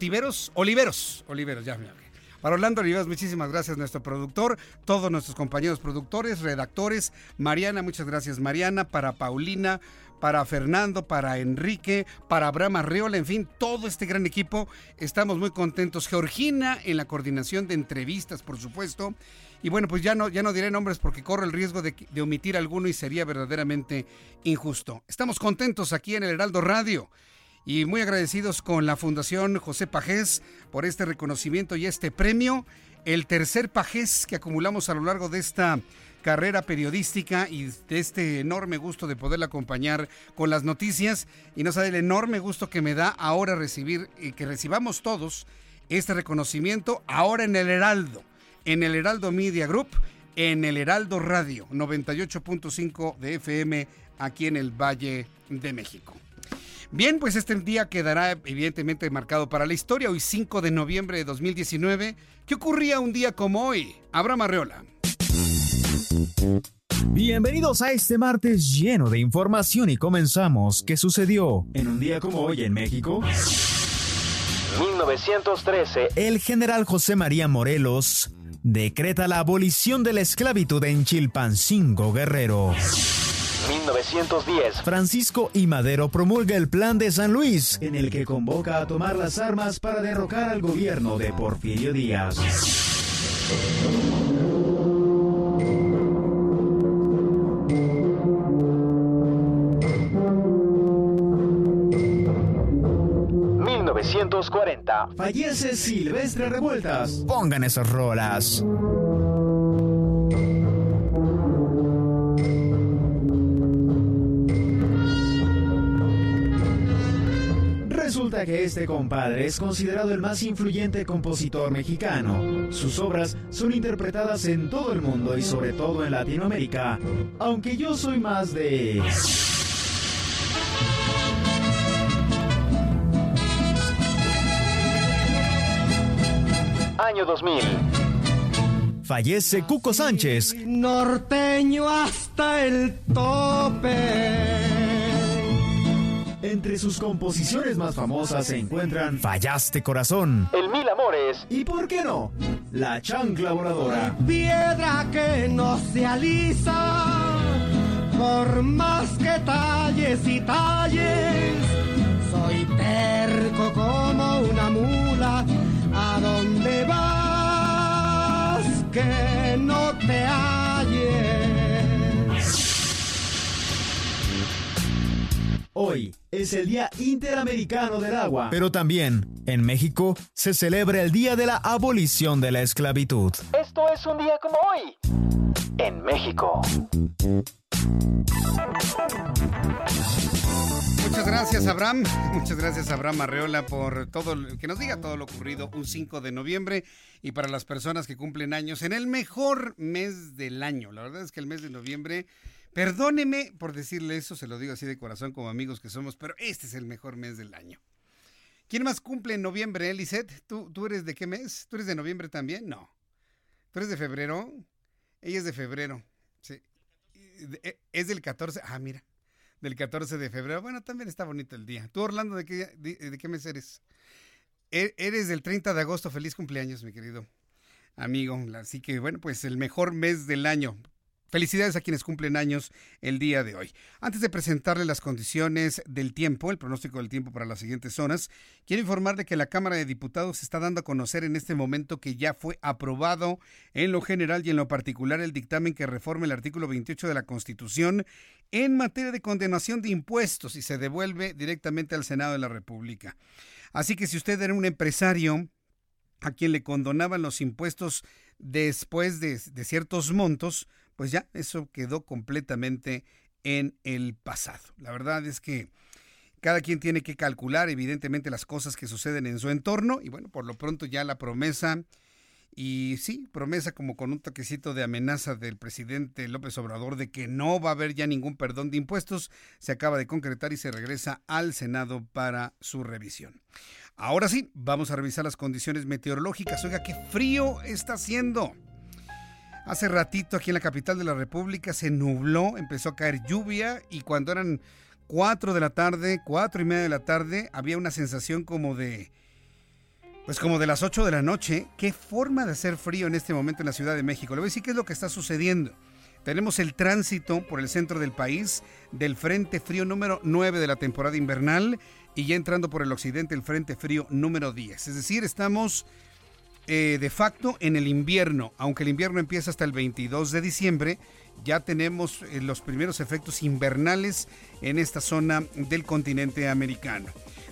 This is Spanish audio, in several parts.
Oliveros, Oliveros, Oliveros, ya me Para Orlando Oliveros, muchísimas gracias, nuestro productor, todos nuestros compañeros productores, redactores. Mariana, muchas gracias, Mariana. Para Paulina, para Fernando, para Enrique, para Abraham Arreola, en fin, todo este gran equipo. Estamos muy contentos. Georgina en la coordinación de entrevistas, por supuesto. Y bueno, pues ya no, ya no diré nombres porque corro el riesgo de, de omitir alguno y sería verdaderamente injusto. Estamos contentos aquí en el Heraldo Radio y muy agradecidos con la Fundación José Pajés por este reconocimiento y este premio. El tercer Pajés que acumulamos a lo largo de esta carrera periodística y de este enorme gusto de poderla acompañar con las noticias y no sabe el enorme gusto que me da ahora recibir y que recibamos todos este reconocimiento ahora en el Heraldo en el Heraldo Media Group, en el Heraldo Radio 98.5 de FM aquí en el Valle de México. Bien, pues este día quedará evidentemente marcado para la historia. Hoy 5 de noviembre de 2019. ¿Qué ocurría un día como hoy? Abraham Arreola. Bienvenidos a este martes lleno de información y comenzamos. ¿Qué sucedió en un día como hoy en México? 1913. El general José María Morelos decreta la abolición de la esclavitud en Chilpancingo Guerrero. 1910. Francisco I. Madero promulga el Plan de San Luis, en el que convoca a tomar las armas para derrocar al gobierno de Porfirio Díaz. 1940. Fallece Silvestre Revueltas. Pongan esas rolas. Resulta que este compadre es considerado el más influyente compositor mexicano. Sus obras son interpretadas en todo el mundo y sobre todo en Latinoamérica. Aunque yo soy más de... año 2000. Fallece Cuco Sánchez. Norteño hasta el tope. Entre sus composiciones más famosas se encuentran Fallaste Corazón, El Mil Amores y, ¿por qué no?, La Chancla Voladora. Piedra que no se alisa, por más que talles y talles, soy terco como una mula ¿A dónde vas que no te halles? Hoy es el Día Interamericano del Agua. Pero también, en México, se celebra el Día de la Abolición de la Esclavitud. Esto es un día como hoy. En México. Muchas gracias, Abraham. Muchas gracias, Abraham Arreola, por todo, que nos diga todo lo ocurrido un 5 de noviembre y para las personas que cumplen años en el mejor mes del año. La verdad es que el mes de noviembre, perdóneme por decirle eso, se lo digo así de corazón como amigos que somos, pero este es el mejor mes del año. ¿Quién más cumple en noviembre, Elisette? ¿Tú, ¿Tú eres de qué mes? ¿Tú eres de noviembre también? No. ¿Tú eres de febrero? Ella es de febrero. Sí. Es del 14. Ah, mira del 14 de febrero. Bueno, también está bonito el día. ¿Tú, Orlando, de qué, de, qué mes eres? E, eres del 30 de agosto. Feliz cumpleaños, mi querido amigo. Así que, bueno, pues el mejor mes del año. Felicidades a quienes cumplen años el día de hoy. Antes de presentarle las condiciones del tiempo, el pronóstico del tiempo para las siguientes zonas, quiero informarle que la Cámara de Diputados está dando a conocer en este momento que ya fue aprobado en lo general y en lo particular el dictamen que reforme el artículo 28 de la Constitución en materia de condenación de impuestos y se devuelve directamente al Senado de la República. Así que si usted era un empresario a quien le condonaban los impuestos después de, de ciertos montos, pues ya eso quedó completamente en el pasado. La verdad es que Cada quien tiene que calcular evidentemente las cosas que suceden en su entorno y bueno, por lo pronto ya la promesa y sí, promesa como con un toquecito de amenaza del presidente López Obrador de que no va a haber ya ningún perdón de impuestos, se acaba de concretar y se regresa al Senado para su revisión. Ahora sí, vamos a revisar las condiciones meteorológicas. Oiga, qué frío está haciendo. Hace ratito aquí en la capital de la República se nubló, empezó a caer lluvia y cuando eran 4 de la tarde, cuatro y media de la tarde, había una sensación como de, pues como de las 8 de la noche. Qué forma de hacer frío en este momento en la Ciudad de México. Le voy a decir qué es lo que está sucediendo. Tenemos el tránsito por el centro del país del Frente Frío número 9 de la temporada invernal y ya entrando por el occidente el Frente Frío número 10. Es decir, estamos eh, de facto en el invierno, aunque el invierno empieza hasta el 22 de diciembre, ya tenemos eh, los primeros efectos invernales en esta zona del continente americano.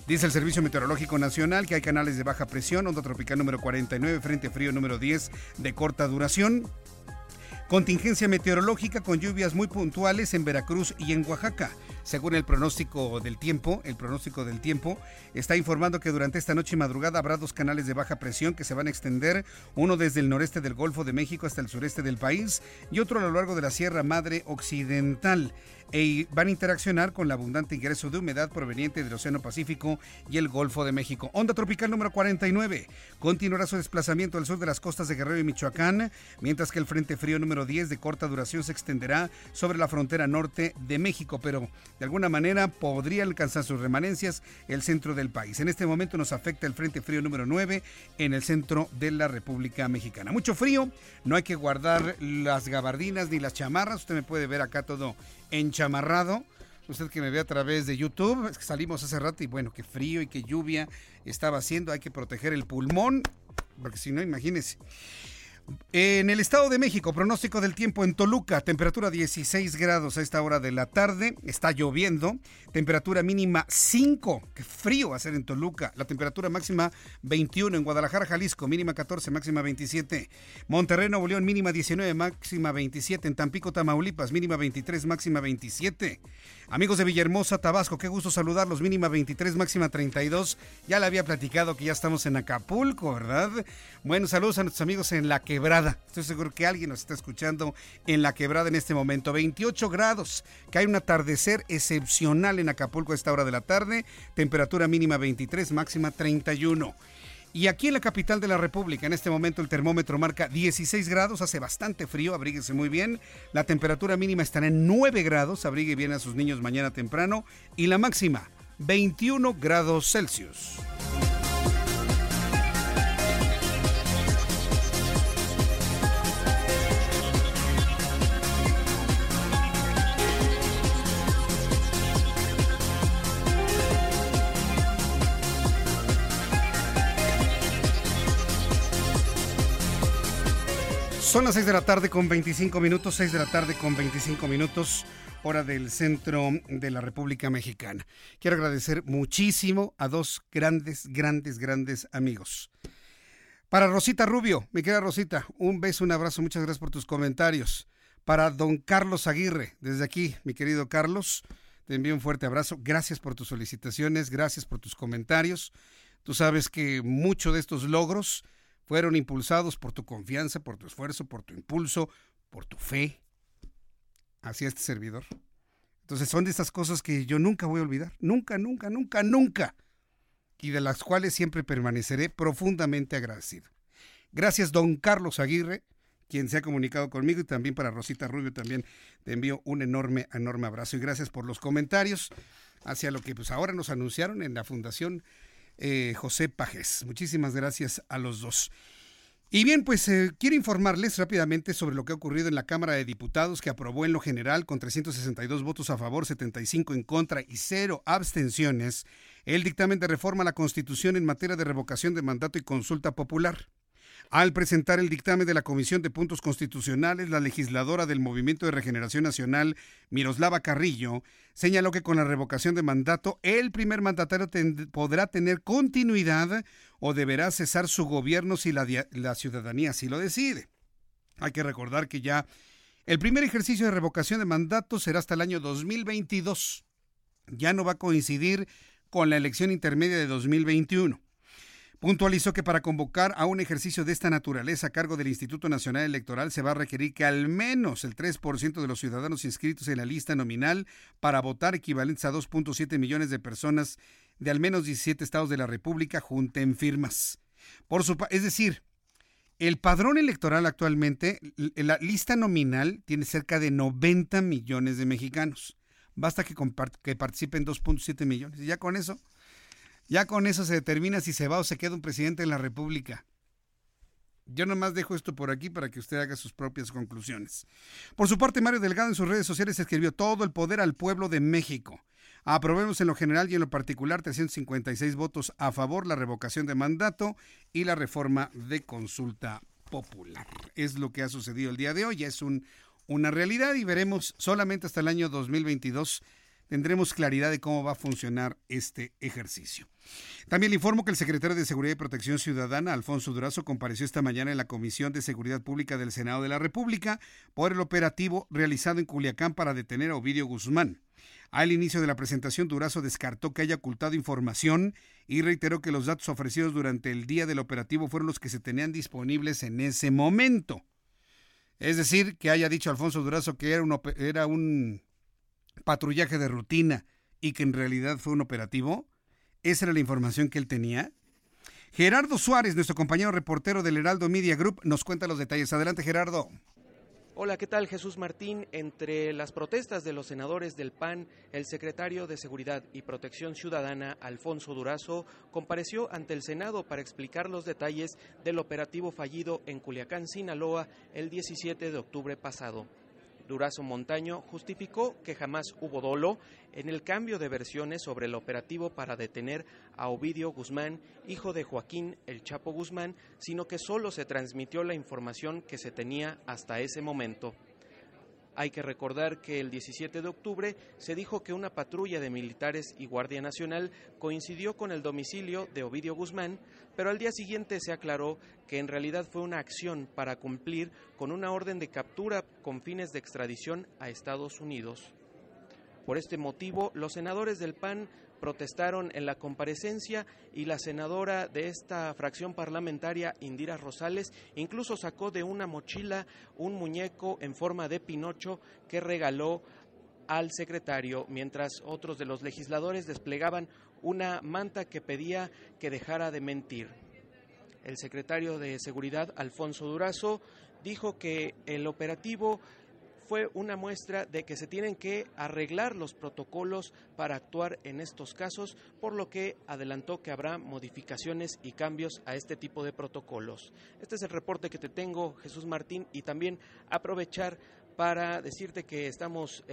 Dice el Servicio Meteorológico Nacional que hay canales de baja presión, onda tropical número 49, frente frío número 10 de corta duración. Contingencia meteorológica con lluvias muy puntuales en Veracruz y en Oaxaca. Según el pronóstico del tiempo, el pronóstico del tiempo está informando que durante esta noche y madrugada habrá dos canales de baja presión que se van a extender, uno desde el noreste del Golfo de México hasta el sureste del país y otro a lo largo de la Sierra Madre Occidental. E van a interaccionar con el abundante ingreso de humedad proveniente del Océano Pacífico y el Golfo de México. Onda tropical número 49 continuará su desplazamiento al sur de las costas de Guerrero y Michoacán, mientras que el Frente Frío número 10 de corta duración se extenderá sobre la frontera norte de México, pero de alguna manera podría alcanzar sus remanencias el centro del país. En este momento nos afecta el Frente Frío número 9 en el centro de la República Mexicana. Mucho frío, no hay que guardar las gabardinas ni las chamarras, usted me puede ver acá todo enchamarrado. Usted que me ve a través de YouTube, que salimos hace rato y bueno, qué frío y qué lluvia estaba haciendo. Hay que proteger el pulmón, porque si no, imagínese. En el Estado de México, pronóstico del tiempo en Toluca, temperatura 16 grados a esta hora de la tarde, está lloviendo, temperatura mínima 5, qué frío va a ser en Toluca, la temperatura máxima 21 en Guadalajara, Jalisco, mínima 14, máxima 27, Monterrey, Nuevo León, mínima 19, máxima 27, en Tampico, Tamaulipas, mínima 23, máxima 27. Amigos de Villahermosa, Tabasco, qué gusto saludarlos. Mínima 23, máxima 32. Ya le había platicado que ya estamos en Acapulco, ¿verdad? Bueno, saludos a nuestros amigos en La Quebrada. Estoy seguro que alguien nos está escuchando en La Quebrada en este momento. 28 grados, que hay un atardecer excepcional en Acapulco a esta hora de la tarde. Temperatura mínima 23, máxima 31. Y aquí en la capital de la República, en este momento el termómetro marca 16 grados, hace bastante frío, abríguese muy bien. La temperatura mínima estará en 9 grados, abrigue bien a sus niños mañana temprano. Y la máxima, 21 grados Celsius. Son las 6 de la tarde con 25 minutos, 6 de la tarde con 25 minutos, hora del centro de la República Mexicana. Quiero agradecer muchísimo a dos grandes, grandes, grandes amigos. Para Rosita Rubio, mi querida Rosita, un beso, un abrazo, muchas gracias por tus comentarios. Para don Carlos Aguirre, desde aquí, mi querido Carlos, te envío un fuerte abrazo. Gracias por tus solicitaciones, gracias por tus comentarios. Tú sabes que muchos de estos logros fueron impulsados por tu confianza, por tu esfuerzo, por tu impulso, por tu fe hacia este servidor. Entonces son de esas cosas que yo nunca voy a olvidar, nunca, nunca, nunca, nunca, y de las cuales siempre permaneceré profundamente agradecido. Gracias, don Carlos Aguirre, quien se ha comunicado conmigo, y también para Rosita Rubio también te envío un enorme, enorme abrazo y gracias por los comentarios hacia lo que pues ahora nos anunciaron en la Fundación eh, José Pajes. Muchísimas gracias a los dos. Y bien, pues eh, quiero informarles rápidamente sobre lo que ha ocurrido en la Cámara de Diputados, que aprobó en lo general, con 362 votos a favor, 75 en contra y cero abstenciones, el dictamen de reforma a la Constitución en materia de revocación de mandato y consulta popular. Al presentar el dictamen de la Comisión de Puntos Constitucionales, la legisladora del Movimiento de Regeneración Nacional, Miroslava Carrillo, señaló que con la revocación de mandato, el primer mandatario podrá tener continuidad o deberá cesar su gobierno si la, la ciudadanía así lo decide. Hay que recordar que ya el primer ejercicio de revocación de mandato será hasta el año 2022. ya no va a coincidir con la elección intermedia de 2021. Puntualizó que para convocar a un ejercicio de esta naturaleza a cargo del Instituto Nacional Electoral se va a requerir que al menos el 3% de los ciudadanos inscritos en la lista nominal para votar equivalentes a 2.7 millones de personas de al menos 17 estados de la República junten firmas. Por su, es decir, el padrón electoral actualmente, la lista nominal tiene cerca de 90 millones de mexicanos. Basta que, que participen 2.7 millones. Y ya con eso ya con eso se determina si se va o se queda un presidente en la República. Yo nomás dejo esto por aquí para que usted haga sus propias conclusiones. Por su parte, Mario Delgado en sus redes sociales escribió todo el poder al pueblo de México. Aprobemos en lo general y en lo particular 356 votos a favor la revocación de mandato y la reforma de consulta popular. Es lo que ha sucedido el día de hoy, es un, una realidad y veremos solamente hasta el año 2022 tendremos claridad de cómo va a funcionar este ejercicio. También le informo que el secretario de Seguridad y Protección Ciudadana, Alfonso Durazo, compareció esta mañana en la Comisión de Seguridad Pública del Senado de la República por el operativo realizado en Culiacán para detener a Ovidio Guzmán. Al inicio de la presentación, Durazo descartó que haya ocultado información y reiteró que los datos ofrecidos durante el día del operativo fueron los que se tenían disponibles en ese momento. Es decir, que haya dicho Alfonso Durazo que era un, era un patrullaje de rutina y que en realidad fue un operativo? ¿Esa era la información que él tenía? Gerardo Suárez, nuestro compañero reportero del Heraldo Media Group, nos cuenta los detalles. Adelante, Gerardo. Hola, ¿qué tal Jesús Martín? Entre las protestas de los senadores del PAN, el secretario de Seguridad y Protección Ciudadana, Alfonso Durazo, compareció ante el Senado para explicar los detalles del operativo fallido en Culiacán, Sinaloa, el 17 de octubre pasado. Durazo Montaño justificó que jamás hubo dolo en el cambio de versiones sobre el operativo para detener a Ovidio Guzmán, hijo de Joaquín El Chapo Guzmán, sino que solo se transmitió la información que se tenía hasta ese momento. Hay que recordar que el 17 de octubre se dijo que una patrulla de militares y Guardia Nacional coincidió con el domicilio de Ovidio Guzmán, pero al día siguiente se aclaró que en realidad fue una acción para cumplir con una orden de captura con fines de extradición a Estados Unidos. Por este motivo, los senadores del PAN protestaron en la comparecencia y la senadora de esta fracción parlamentaria, Indira Rosales, incluso sacó de una mochila un muñeco en forma de Pinocho que regaló al secretario, mientras otros de los legisladores desplegaban una manta que pedía que dejara de mentir. El secretario de Seguridad, Alfonso Durazo, dijo que el operativo fue una muestra de que se tienen que arreglar los protocolos para actuar en estos casos, por lo que adelantó que habrá modificaciones y cambios a este tipo de protocolos. Este es el reporte que te tengo, Jesús Martín, y también aprovechar para decirte que estamos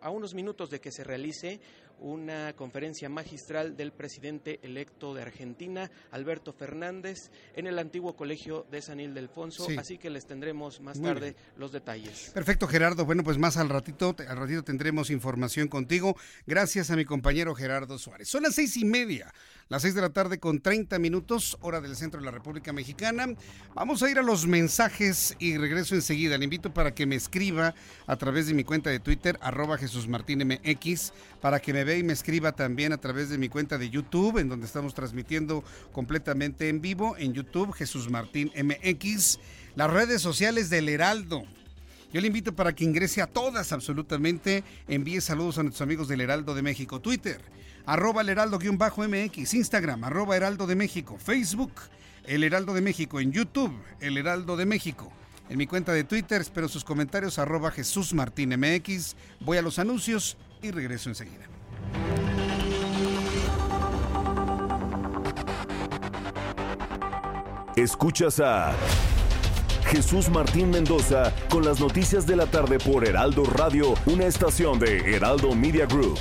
a unos minutos de que se realice una conferencia magistral del presidente electo de Argentina, Alberto Fernández, en el antiguo colegio de San Ildefonso, así que les tendremos más tarde los detalles. Perfecto, Gerardo. Bueno, pues más al ratito, al ratito tendremos información contigo. Gracias a mi compañero Gerardo Suárez. Son las seis y media, las seis de la tarde con 30 minutos, hora del centro de la República Mexicana. Vamos a ir a los mensajes y regreso enseguida. Le invito para que me escriba a través de mi cuenta de Twitter, arroba Jesús Martín MX, para que me y me escriba también a través de mi cuenta de YouTube, en donde estamos transmitiendo completamente en vivo en YouTube, Jesús Martín MX, las redes sociales del Heraldo. Yo le invito para que ingrese a todas absolutamente, envíe saludos a nuestros amigos del Heraldo de México, Twitter, arroba el Heraldo-MX, Instagram, arroba Heraldo de México, Facebook, El Heraldo de México, en YouTube, El Heraldo de México. En mi cuenta de Twitter espero sus comentarios arroba Jesús Martín MX. Voy a los anuncios y regreso enseguida. Escuchas a Jesús Martín Mendoza con las noticias de la tarde por Heraldo Radio, una estación de Heraldo Media Group.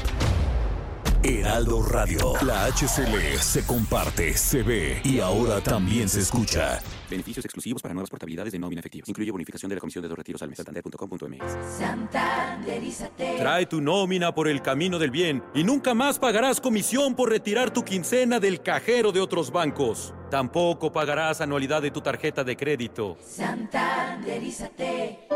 Heraldo Radio, la HCL se comparte, se ve y ahora también se escucha. Beneficios exclusivos para nuevas portabilidades de nómina efectiva. Incluye bonificación de la comisión de dos retiros al mes. Santander.com.mx. Trae tu nómina por el camino del bien y nunca más pagarás comisión por retirar tu quincena del cajero de otros bancos. Tampoco pagarás anualidad de tu tarjeta de crédito. Santanderízate.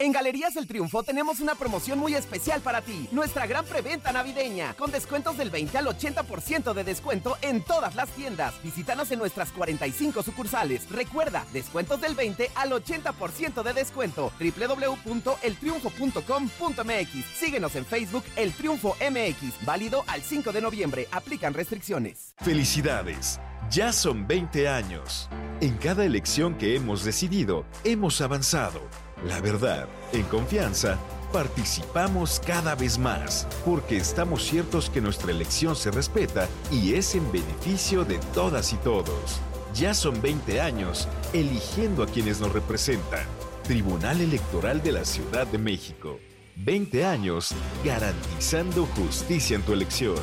En Galerías El Triunfo tenemos una promoción muy especial para ti. Nuestra gran preventa navideña, con descuentos del 20 al 80% de descuento en todas las tiendas. Visítanos en nuestras 45 sucursales. Recuerda, descuentos del 20 al 80% de descuento. www.eltriunfo.com.mx. Síguenos en Facebook El Triunfo MX. Válido al 5 de noviembre. Aplican restricciones. Felicidades. Ya son 20 años. En cada elección que hemos decidido, hemos avanzado. La verdad, en confianza, participamos cada vez más, porque estamos ciertos que nuestra elección se respeta y es en beneficio de todas y todos. Ya son 20 años eligiendo a quienes nos representan. Tribunal Electoral de la Ciudad de México. 20 años garantizando justicia en tu elección.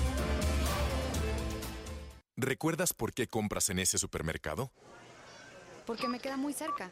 ¿Recuerdas por qué compras en ese supermercado? Porque me queda muy cerca.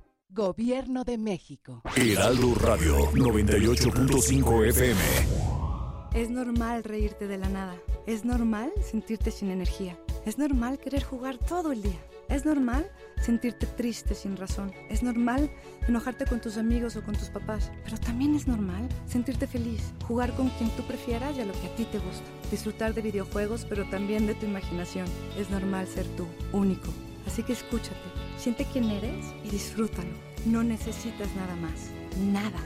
Gobierno de México. Heraldo Radio 98.5 FM. Es normal reírte de la nada. Es normal sentirte sin energía. Es normal querer jugar todo el día. Es normal sentirte triste sin razón. Es normal enojarte con tus amigos o con tus papás. Pero también es normal sentirte feliz, jugar con quien tú prefieras y a lo que a ti te gusta. Disfrutar de videojuegos, pero también de tu imaginación. Es normal ser tú, único. Así que escúchate, siente quién eres y disfrútalo. No necesitas nada más. Nada.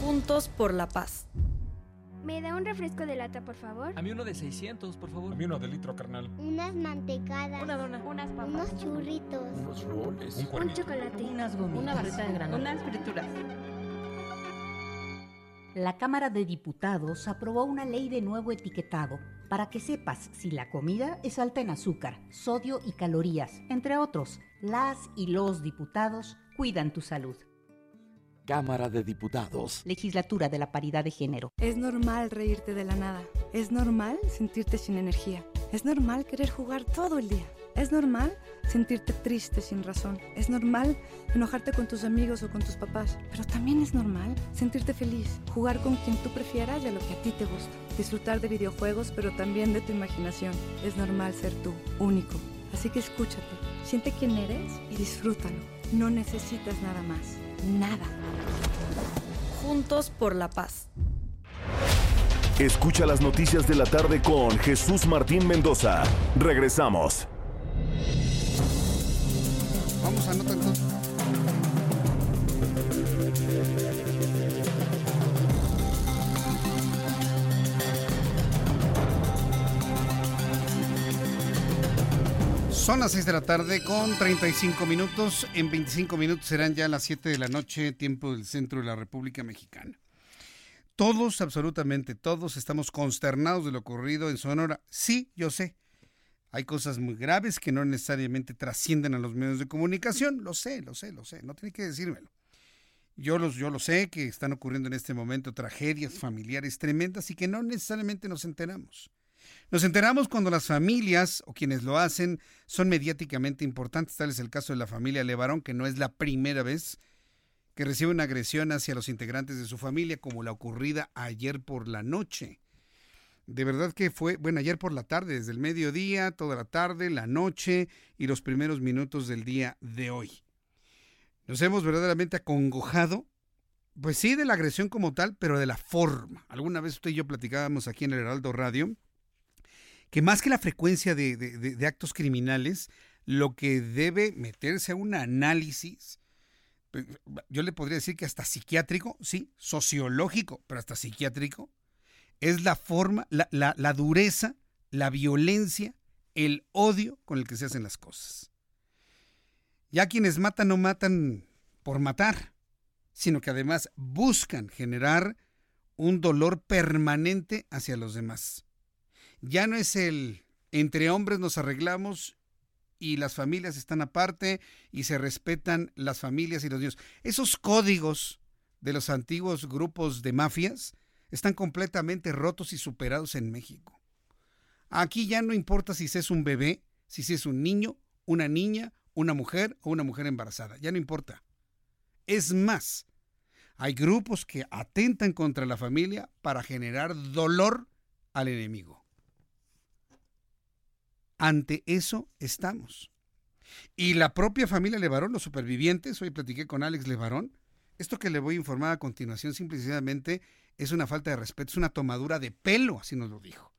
Juntos por la paz. ¿Me da un refresco de lata, por favor? A mí uno de 600, por favor. A mí uno de litro, carnal. Unas mantecadas. Una dona. Unas papas. Unos churritos. Unos roles. Un, un chocolate. Unas gomitas. Una barrita de granola. Unas frituras. La Cámara de Diputados aprobó una ley de nuevo etiquetado para que sepas si la comida es alta en azúcar, sodio y calorías, entre otros. Las y los diputados cuidan tu salud. Cámara de Diputados. Legislatura de la Paridad de Género. Es normal reírte de la nada. Es normal sentirte sin energía. Es normal querer jugar todo el día. Es normal sentirte triste sin razón. Es normal enojarte con tus amigos o con tus papás. Pero también es normal sentirte feliz, jugar con quien tú prefieras y a lo que a ti te gusta. Disfrutar de videojuegos, pero también de tu imaginación. Es normal ser tú, único. Así que escúchate, siente quién eres y disfrútalo. No necesitas nada más. Nada. Juntos por la paz. Escucha las noticias de la tarde con Jesús Martín Mendoza. Regresamos. Vamos a nota entonces. Son las 6 de la tarde con 35 minutos. En 25 minutos serán ya las 7 de la noche, tiempo del centro de la República Mexicana. Todos, absolutamente todos, estamos consternados de lo ocurrido en Sonora. Sí, yo sé. Hay cosas muy graves que no necesariamente trascienden a los medios de comunicación. Lo sé, lo sé, lo sé. No tiene que decírmelo. Yo, los, yo lo sé que están ocurriendo en este momento tragedias familiares tremendas y que no necesariamente nos enteramos. Nos enteramos cuando las familias o quienes lo hacen son mediáticamente importantes. Tal es el caso de la familia Levarón, que no es la primera vez que recibe una agresión hacia los integrantes de su familia, como la ocurrida ayer por la noche. De verdad que fue, bueno, ayer por la tarde, desde el mediodía, toda la tarde, la noche y los primeros minutos del día de hoy. Nos hemos verdaderamente acongojado, pues sí, de la agresión como tal, pero de la forma. Alguna vez usted y yo platicábamos aquí en el Heraldo Radio que más que la frecuencia de, de, de, actos criminales, lo que debe meterse a un análisis, yo le podría decir que hasta psiquiátrico, sí, sociológico, pero hasta psiquiátrico, es la forma, la, la, dureza la violencia, el odio con el que se hacen las cosas. Ya quienes matan no matan por matar, sino que además buscan generar un dolor permanente hacia los demás. Ya no es el entre hombres nos arreglamos y las familias están aparte y se respetan las familias y los niños. Esos códigos de los antiguos grupos de mafias están completamente rotos y superados en México. Aquí ya no importa si es un bebé, si es un niño, una niña, una mujer o una mujer embarazada, ya no importa. Es más, hay grupos que atentan contra la familia para generar dolor al enemigo. Ante eso estamos. Y la propia familia Levarón, los supervivientes, hoy platiqué con Alex Levarón, esto que le voy a informar a continuación simplemente es una falta de respeto, es una tomadura de pelo, así nos lo dijo.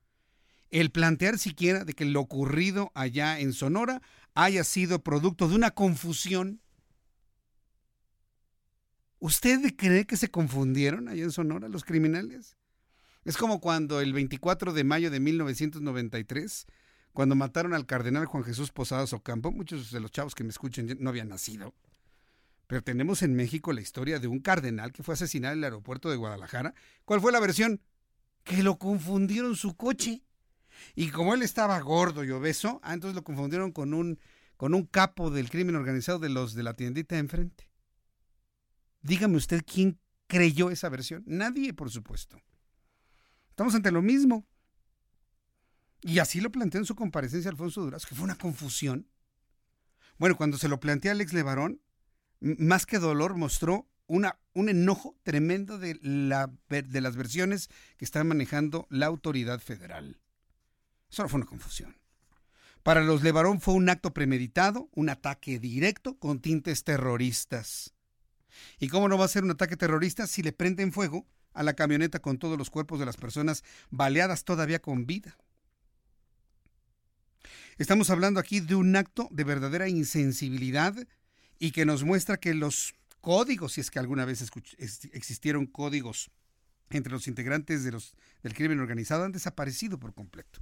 El plantear siquiera de que lo ocurrido allá en Sonora haya sido producto de una confusión. ¿Usted cree que se confundieron allá en Sonora los criminales? Es como cuando el 24 de mayo de 1993, cuando mataron al cardenal Juan Jesús Posadas Ocampo, muchos de los chavos que me escuchan no habían nacido. Pero tenemos en México la historia de un cardenal que fue asesinado en el aeropuerto de Guadalajara. ¿Cuál fue la versión? Que lo confundieron su coche. Y como él estaba gordo y obeso, ah, entonces lo confundieron con un, con un capo del crimen organizado de los de la tiendita de enfrente. Dígame usted quién creyó esa versión. Nadie, por supuesto. Estamos ante lo mismo. Y así lo planteó en su comparecencia Alfonso Durazo, que fue una confusión. Bueno, cuando se lo plantea Alex Levarón, más que dolor, mostró un enojo tremendo de, la, de las versiones que está manejando la autoridad federal. Eso no fue una confusión. Para los Levarón fue un acto premeditado, un ataque directo con tintes terroristas. ¿Y cómo no va a ser un ataque terrorista si le prenden fuego a la camioneta con todos los cuerpos de las personas baleadas todavía con vida? Estamos hablando aquí de un acto de verdadera insensibilidad y que nos muestra que los códigos, si es que alguna vez existieron códigos entre los integrantes de los, del crimen organizado, han desaparecido por completo.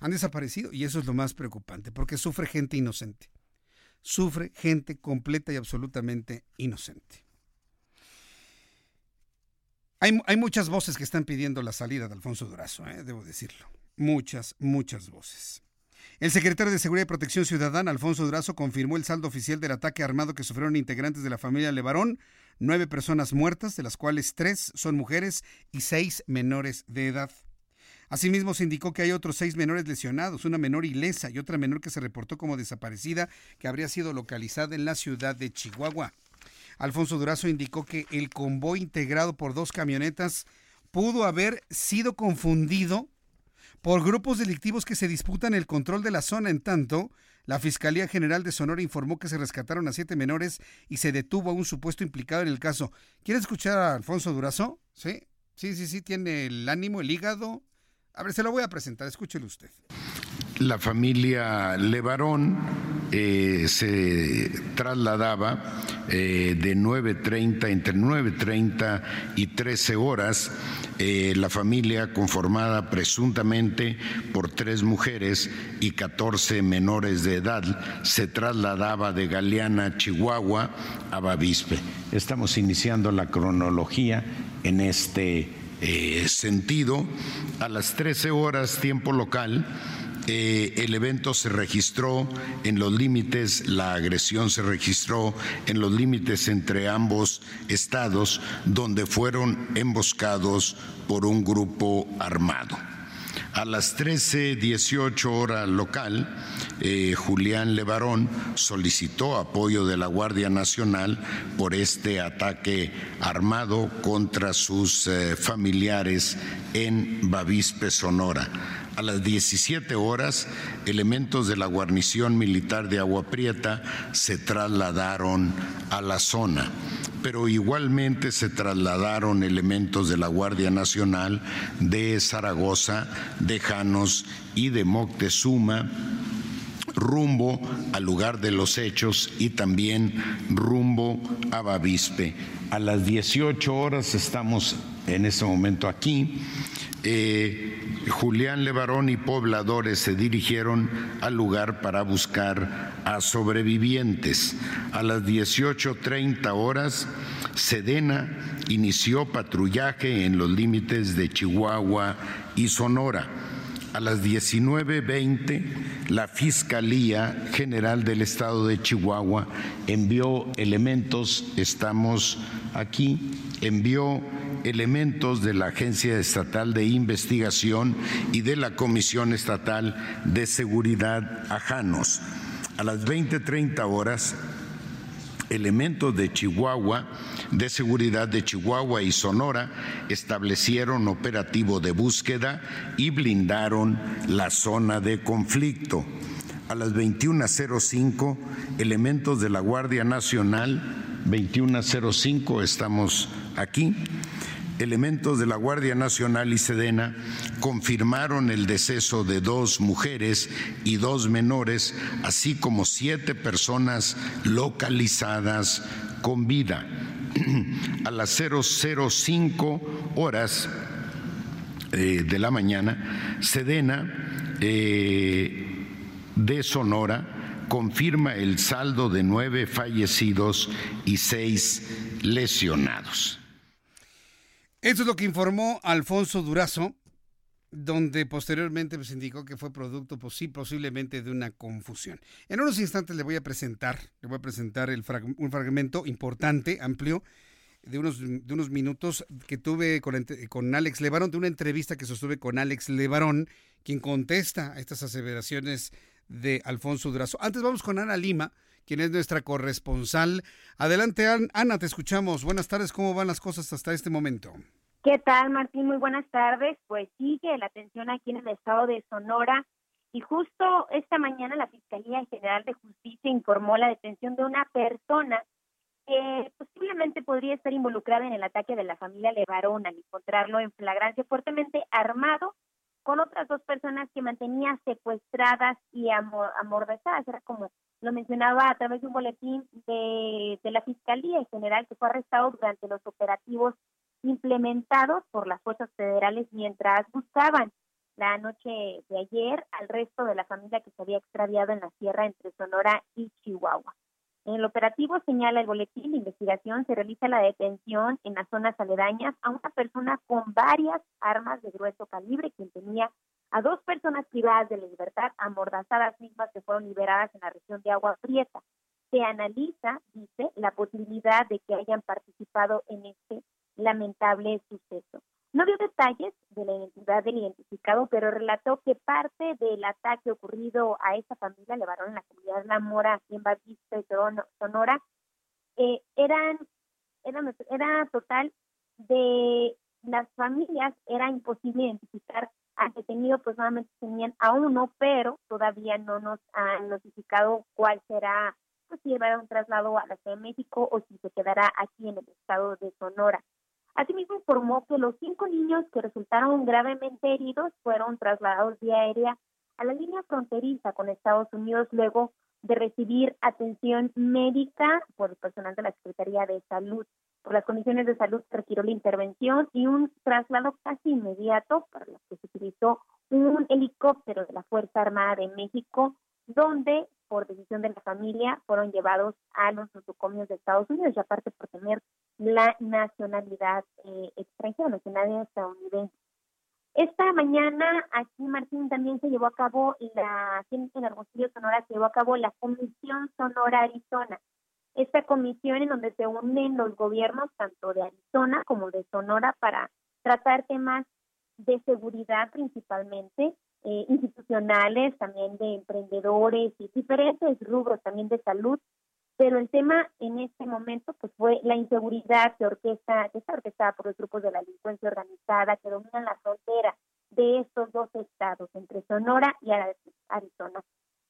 Han desaparecido y eso es lo más preocupante, porque sufre gente inocente. Sufre gente completa y absolutamente inocente. Hay, hay muchas voces que están pidiendo la salida de Alfonso Durazo, ¿eh? debo decirlo. Muchas, muchas voces. El secretario de Seguridad y Protección Ciudadana, Alfonso Durazo, confirmó el saldo oficial del ataque armado que sufrieron integrantes de la familia Levarón. Nueve personas muertas, de las cuales tres son mujeres y seis menores de edad. Asimismo, se indicó que hay otros seis menores lesionados, una menor ilesa y otra menor que se reportó como desaparecida, que habría sido localizada en la ciudad de Chihuahua. Alfonso Durazo indicó que el convoy integrado por dos camionetas pudo haber sido confundido por grupos delictivos que se disputan el control de la zona. En tanto, la Fiscalía General de Sonora informó que se rescataron a siete menores y se detuvo a un supuesto implicado en el caso. ¿Quiere escuchar a Alfonso Durazo? Sí, sí, sí, sí, tiene el ánimo, el hígado. A ver, se lo voy a presentar, escúchelo usted la familia Levarón eh, se trasladaba eh, de 9.30, entre 9.30 y 13 horas. Eh, la familia conformada presuntamente por tres mujeres y 14 menores de edad se trasladaba de Galeana, Chihuahua, a Bavispe. Estamos iniciando la cronología en este sentido. A las 13 horas tiempo local, eh, el evento se registró en los límites, la agresión se registró en los límites entre ambos estados, donde fueron emboscados por un grupo armado. A las 13.18 hora local, eh, Julián Levarón solicitó apoyo de la Guardia Nacional por este ataque armado contra sus eh, familiares en Bavispe, Sonora. A las 17 horas, elementos de la guarnición militar de Agua Prieta se trasladaron a la zona, pero igualmente se trasladaron elementos de la Guardia Nacional de Zaragoza, de Janos y de Moctezuma rumbo al lugar de los hechos y también rumbo a Bavispe. A las 18 horas estamos en este momento aquí. Eh, Julián Levarón y pobladores se dirigieron al lugar para buscar a sobrevivientes. A las 18.30 horas, Sedena inició patrullaje en los límites de Chihuahua y Sonora. A las 19.20, la Fiscalía General del Estado de Chihuahua envió elementos, estamos aquí, envió elementos de la Agencia Estatal de Investigación y de la Comisión Estatal de Seguridad a Janos. A las 20.30 horas, elementos de Chihuahua, de seguridad de Chihuahua y Sonora, establecieron operativo de búsqueda y blindaron la zona de conflicto. A las 21.05, elementos de la Guardia Nacional, 21.05, estamos aquí, elementos de la Guardia Nacional y Sedena confirmaron el deceso de dos mujeres y dos menores, así como siete personas localizadas con vida. A las 005 horas eh, de la mañana, Sedena eh, de Sonora confirma el saldo de nueve fallecidos y seis lesionados. Eso es lo que informó Alfonso Durazo, donde posteriormente pues, indicó que fue producto pues, sí, posiblemente de una confusión. En unos instantes le voy a presentar, le voy a presentar un fragmento importante, amplio, de unos, de unos minutos que tuve con, con Alex Levarón, de una entrevista que sostuve con Alex Levarón, quien contesta a estas aseveraciones de Alfonso Durazo. Antes vamos con Ana Lima, quien es nuestra corresponsal. Adelante, Ana, te escuchamos. Buenas tardes, ¿cómo van las cosas hasta este momento? ¿Qué tal, Martín? Muy buenas tardes. Pues sigue la atención aquí en el estado de Sonora. Y justo esta mañana la Fiscalía General de Justicia informó la detención de una persona que posiblemente podría estar involucrada en el ataque de la familia Levarón al encontrarlo en flagrancia fuertemente armado con otras dos personas que mantenía secuestradas y amordazadas. Era como lo mencionaba a través de un boletín de, la Fiscalía General que fue arrestado durante los operativos implementados por las fuerzas federales mientras buscaban la noche de ayer al resto de la familia que se había extraviado en la sierra entre Sonora y Chihuahua. En el operativo señala el boletín de investigación, se realiza la detención en las zonas aledañas a una persona con varias armas de grueso calibre, quien tenía a dos personas privadas de libertad, amordazadas mismas que fueron liberadas en la región de Agua Prieta. Se analiza, dice, la posibilidad de que hayan participado en este lamentable suceso. No dio detalles de la identidad del identificado, pero relató que parte del ataque ocurrido a esa familia, llevaron en la comunidad La Mora, en Batista y Sonora, eh, eran, eran, era total de las familias, era imposible identificar al detenido, pues nuevamente tenían a uno, pero todavía no nos han notificado cuál será, pues si llevará un traslado a la Ciudad de México o si se quedará aquí en el estado de Sonora. Asimismo, informó que los cinco niños que resultaron gravemente heridos fueron trasladados vía aérea a la línea fronteriza con Estados Unidos luego de recibir atención médica por el personal de la Secretaría de Salud. Por las condiciones de salud requirió la intervención y un traslado casi inmediato para lo que se utilizó un helicóptero de la Fuerza Armada de México, donde por decisión de la familia fueron llevados a los nosocomios de Estados Unidos y aparte por tener la nacionalidad eh, extranjera, nacionalidad estadounidense. Esta mañana aquí, Martín, también se llevó a cabo la, en Hermosillo, Sonora, se llevó a cabo la Comisión Sonora Arizona. Esta comisión en donde se unen los gobiernos tanto de Arizona como de Sonora para tratar temas de seguridad principalmente, eh, institucionales, también de emprendedores y diferentes rubros también de salud pero el tema en este momento pues fue la inseguridad que orquesta, que está orquestada por los grupos de la delincuencia organizada que dominan la frontera de estos dos estados, entre Sonora y Arizona.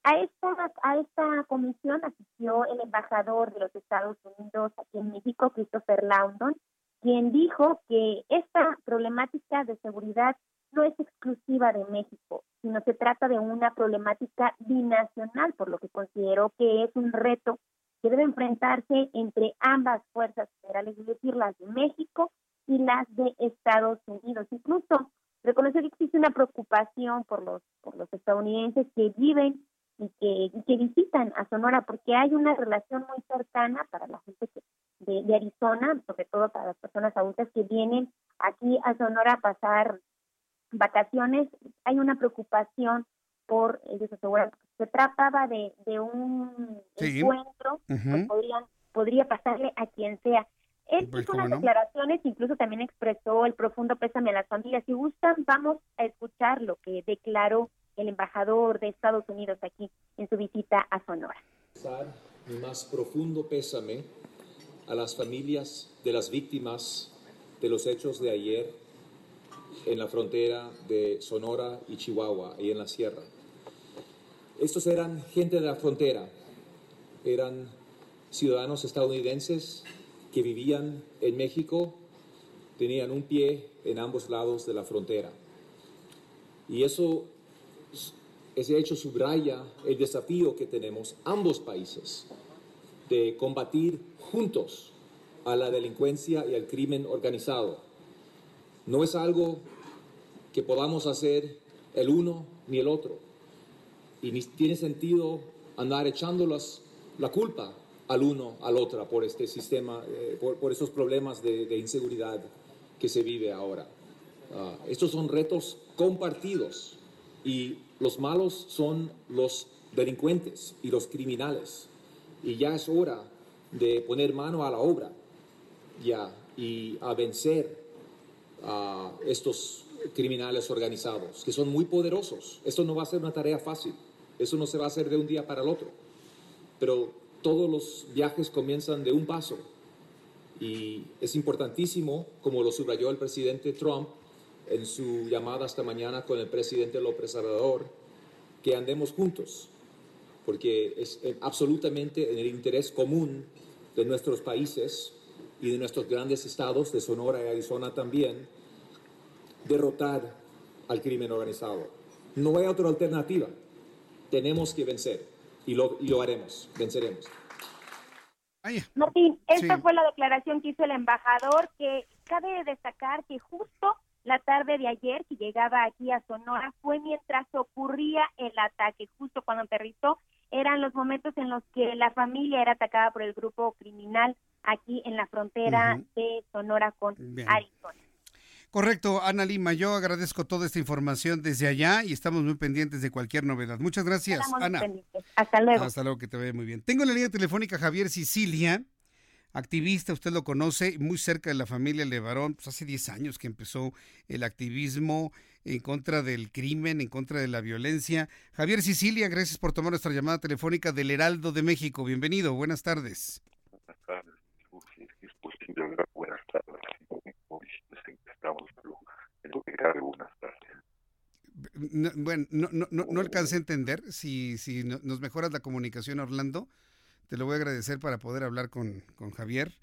A esta, a esta comisión asistió el embajador de los Estados Unidos aquí en México, Christopher Laundon, quien dijo que esta problemática de seguridad no es exclusiva de México, sino se trata de una problemática binacional, por lo que consideró que es un reto que debe enfrentarse entre ambas fuerzas federales, es decir, las de México y las de Estados Unidos. Incluso reconoció que existe una preocupación por los por los estadounidenses que viven y que, y que visitan a Sonora porque hay una relación muy cercana para la gente que, de, de Arizona, sobre todo para las personas adultas que vienen aquí a Sonora a pasar vacaciones. Hay una preocupación por ellos aseguran que se trataba de, de un Sí. encuentro que Ujú. podrían, podría pasarle a quien sea. Él Pues, hizo ¿cómo unas no? declaraciones, incluso también expresó el profundo pésame a las familias. Si gustan, vamos a escuchar lo que declaró el embajador de Estados Unidos aquí en su visita a Sonora. mi más profundo pésame a las familias de las víctimas de los hechos de ayer en la frontera de Sonora y Chihuahua, ahí en la sierra. Estos eran gente de la frontera, eran ciudadanos estadounidenses que vivían en México, tenían un pie en ambos lados de la frontera. Y eso ese hecho subraya el desafío que tenemos ambos países de combatir juntos a la delincuencia y al crimen organizado. No es algo que podamos hacer el uno ni el otro. Y ni tiene sentido andar echándolas la culpa al uno, al otro, por este sistema, eh, por, por esos problemas de, de inseguridad que se vive ahora. Ah, estos son retos compartidos y los malos son los delincuentes y los criminales. Y ya es hora de poner mano a la obra ya y a vencer a estos criminales organizados, que son muy poderosos. Esto no va a ser una tarea fácil, eso no se va a hacer de un día para el otro, pero todos los viajes comienzan de un paso y es importantísimo, como lo subrayó el presidente Trump en su llamada esta mañana con el presidente López Obrador, que andemos juntos, porque es eh, absolutamente en el interés común de nuestros países y de nuestros grandes estados, de Sonora y Arizona también, derrotar al crimen organizado. No hay otra alternativa. Tenemos que vencer y lo, y lo haremos, venceremos. Martín, esta Sí. fue la declaración que hizo el embajador, que cabe destacar que justo la tarde de ayer, que llegaba aquí a Sonora, fue mientras ocurría el ataque, justo cuando aterrizó, eran los momentos en los que la familia era atacada por el grupo criminal aquí en la frontera de Sonora con Bien. Arizona. Correcto, Ana Lima, yo agradezco toda esta información desde allá y estamos muy pendientes de cualquier novedad. Muchas gracias, Estamos Ana. pendientes. Hasta luego. Hasta luego, que te vaya muy bien. Tengo en la línea telefónica Javier Sicilia, activista, usted lo conoce, muy cerca de la familia Levarón, pues hace 10 años que empezó el activismo en contra del crimen, en contra de la violencia. Javier Sicilia, gracias por tomar nuestra llamada telefónica del Heraldo de México. Bienvenido, buenas tardes. Buenas tardes, si es posible, ¿verdad? buenas tardes. Hoy estamos pero en lo que cabe, buenas tardes. No, bueno, no, no, no, alcancé a entender. Si, si no- nos mejoras la comunicación, Orlando, te lo voy a agradecer para poder hablar con, con Javier.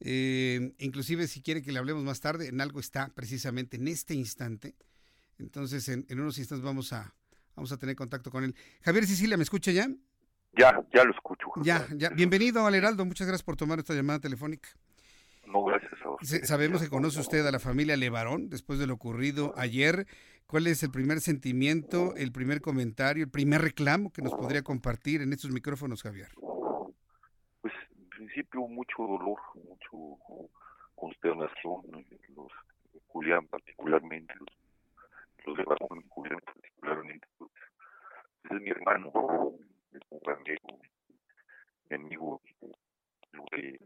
Eh, inclusive si quiere que le hablemos más tarde, en algo está precisamente en este instante. Entonces, en, en unos instantes vamos a, vamos a tener contacto con él. Javier Sicilia, ¿me escucha ya? Ya, ya lo escucho. Ya, ya. Bienvenido al Heraldo. Muchas gracias por tomar esta llamada telefónica. No, gracias a usted. Se- Sabemos que conoce usted a la familia Levarón después de lo ocurrido ayer. ¿Cuál es el primer sentimiento, el primer comentario, el primer reclamo que nos podría compartir en estos micrófonos, Javier? Principio mucho dolor, mucho consternación. Los Julián particularmente, los, de Barón, Julián particularmente, pues, es mi hermano, es un gran mi amigo, lo que,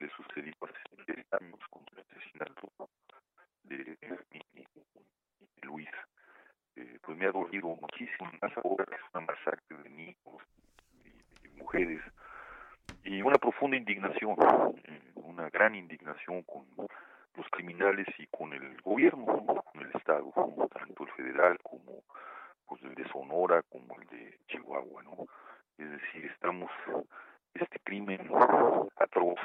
le sucedió hace 10 años con el asesinato de, de Luis, eh, pues me ha dolido muchísimo, más ahora que es una masacre de niños y, y mujeres, y una profunda indignación, eh, una gran indignación con los criminales y con el gobierno, ¿no? con el Estado, ¿no? tanto el federal como pues, el de Sonora como el de Chihuahua, ¿no? Es decir, estamos, este crimen atroz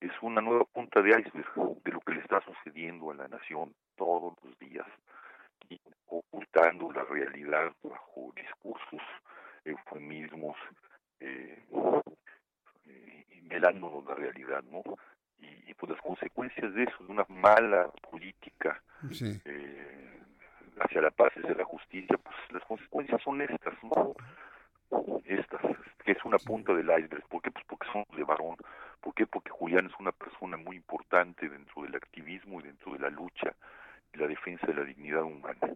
es una nueva punta de iceberg de lo que le está sucediendo a la nación todos los días y ocultando la realidad bajo discursos, eufemismos, eh, eh, velándonos la realidad, ¿no? y, pues las consecuencias de eso, de una mala política eh, hacia la paz, hacia la justicia, pues las consecuencias son estas, ¿no? Estas, que es una punta del iceberg. ¿Por qué? Pues porque somos de varón. ¿Por qué? Porque Julián es una persona muy importante dentro del activismo y dentro de la lucha y la defensa de la dignidad humana.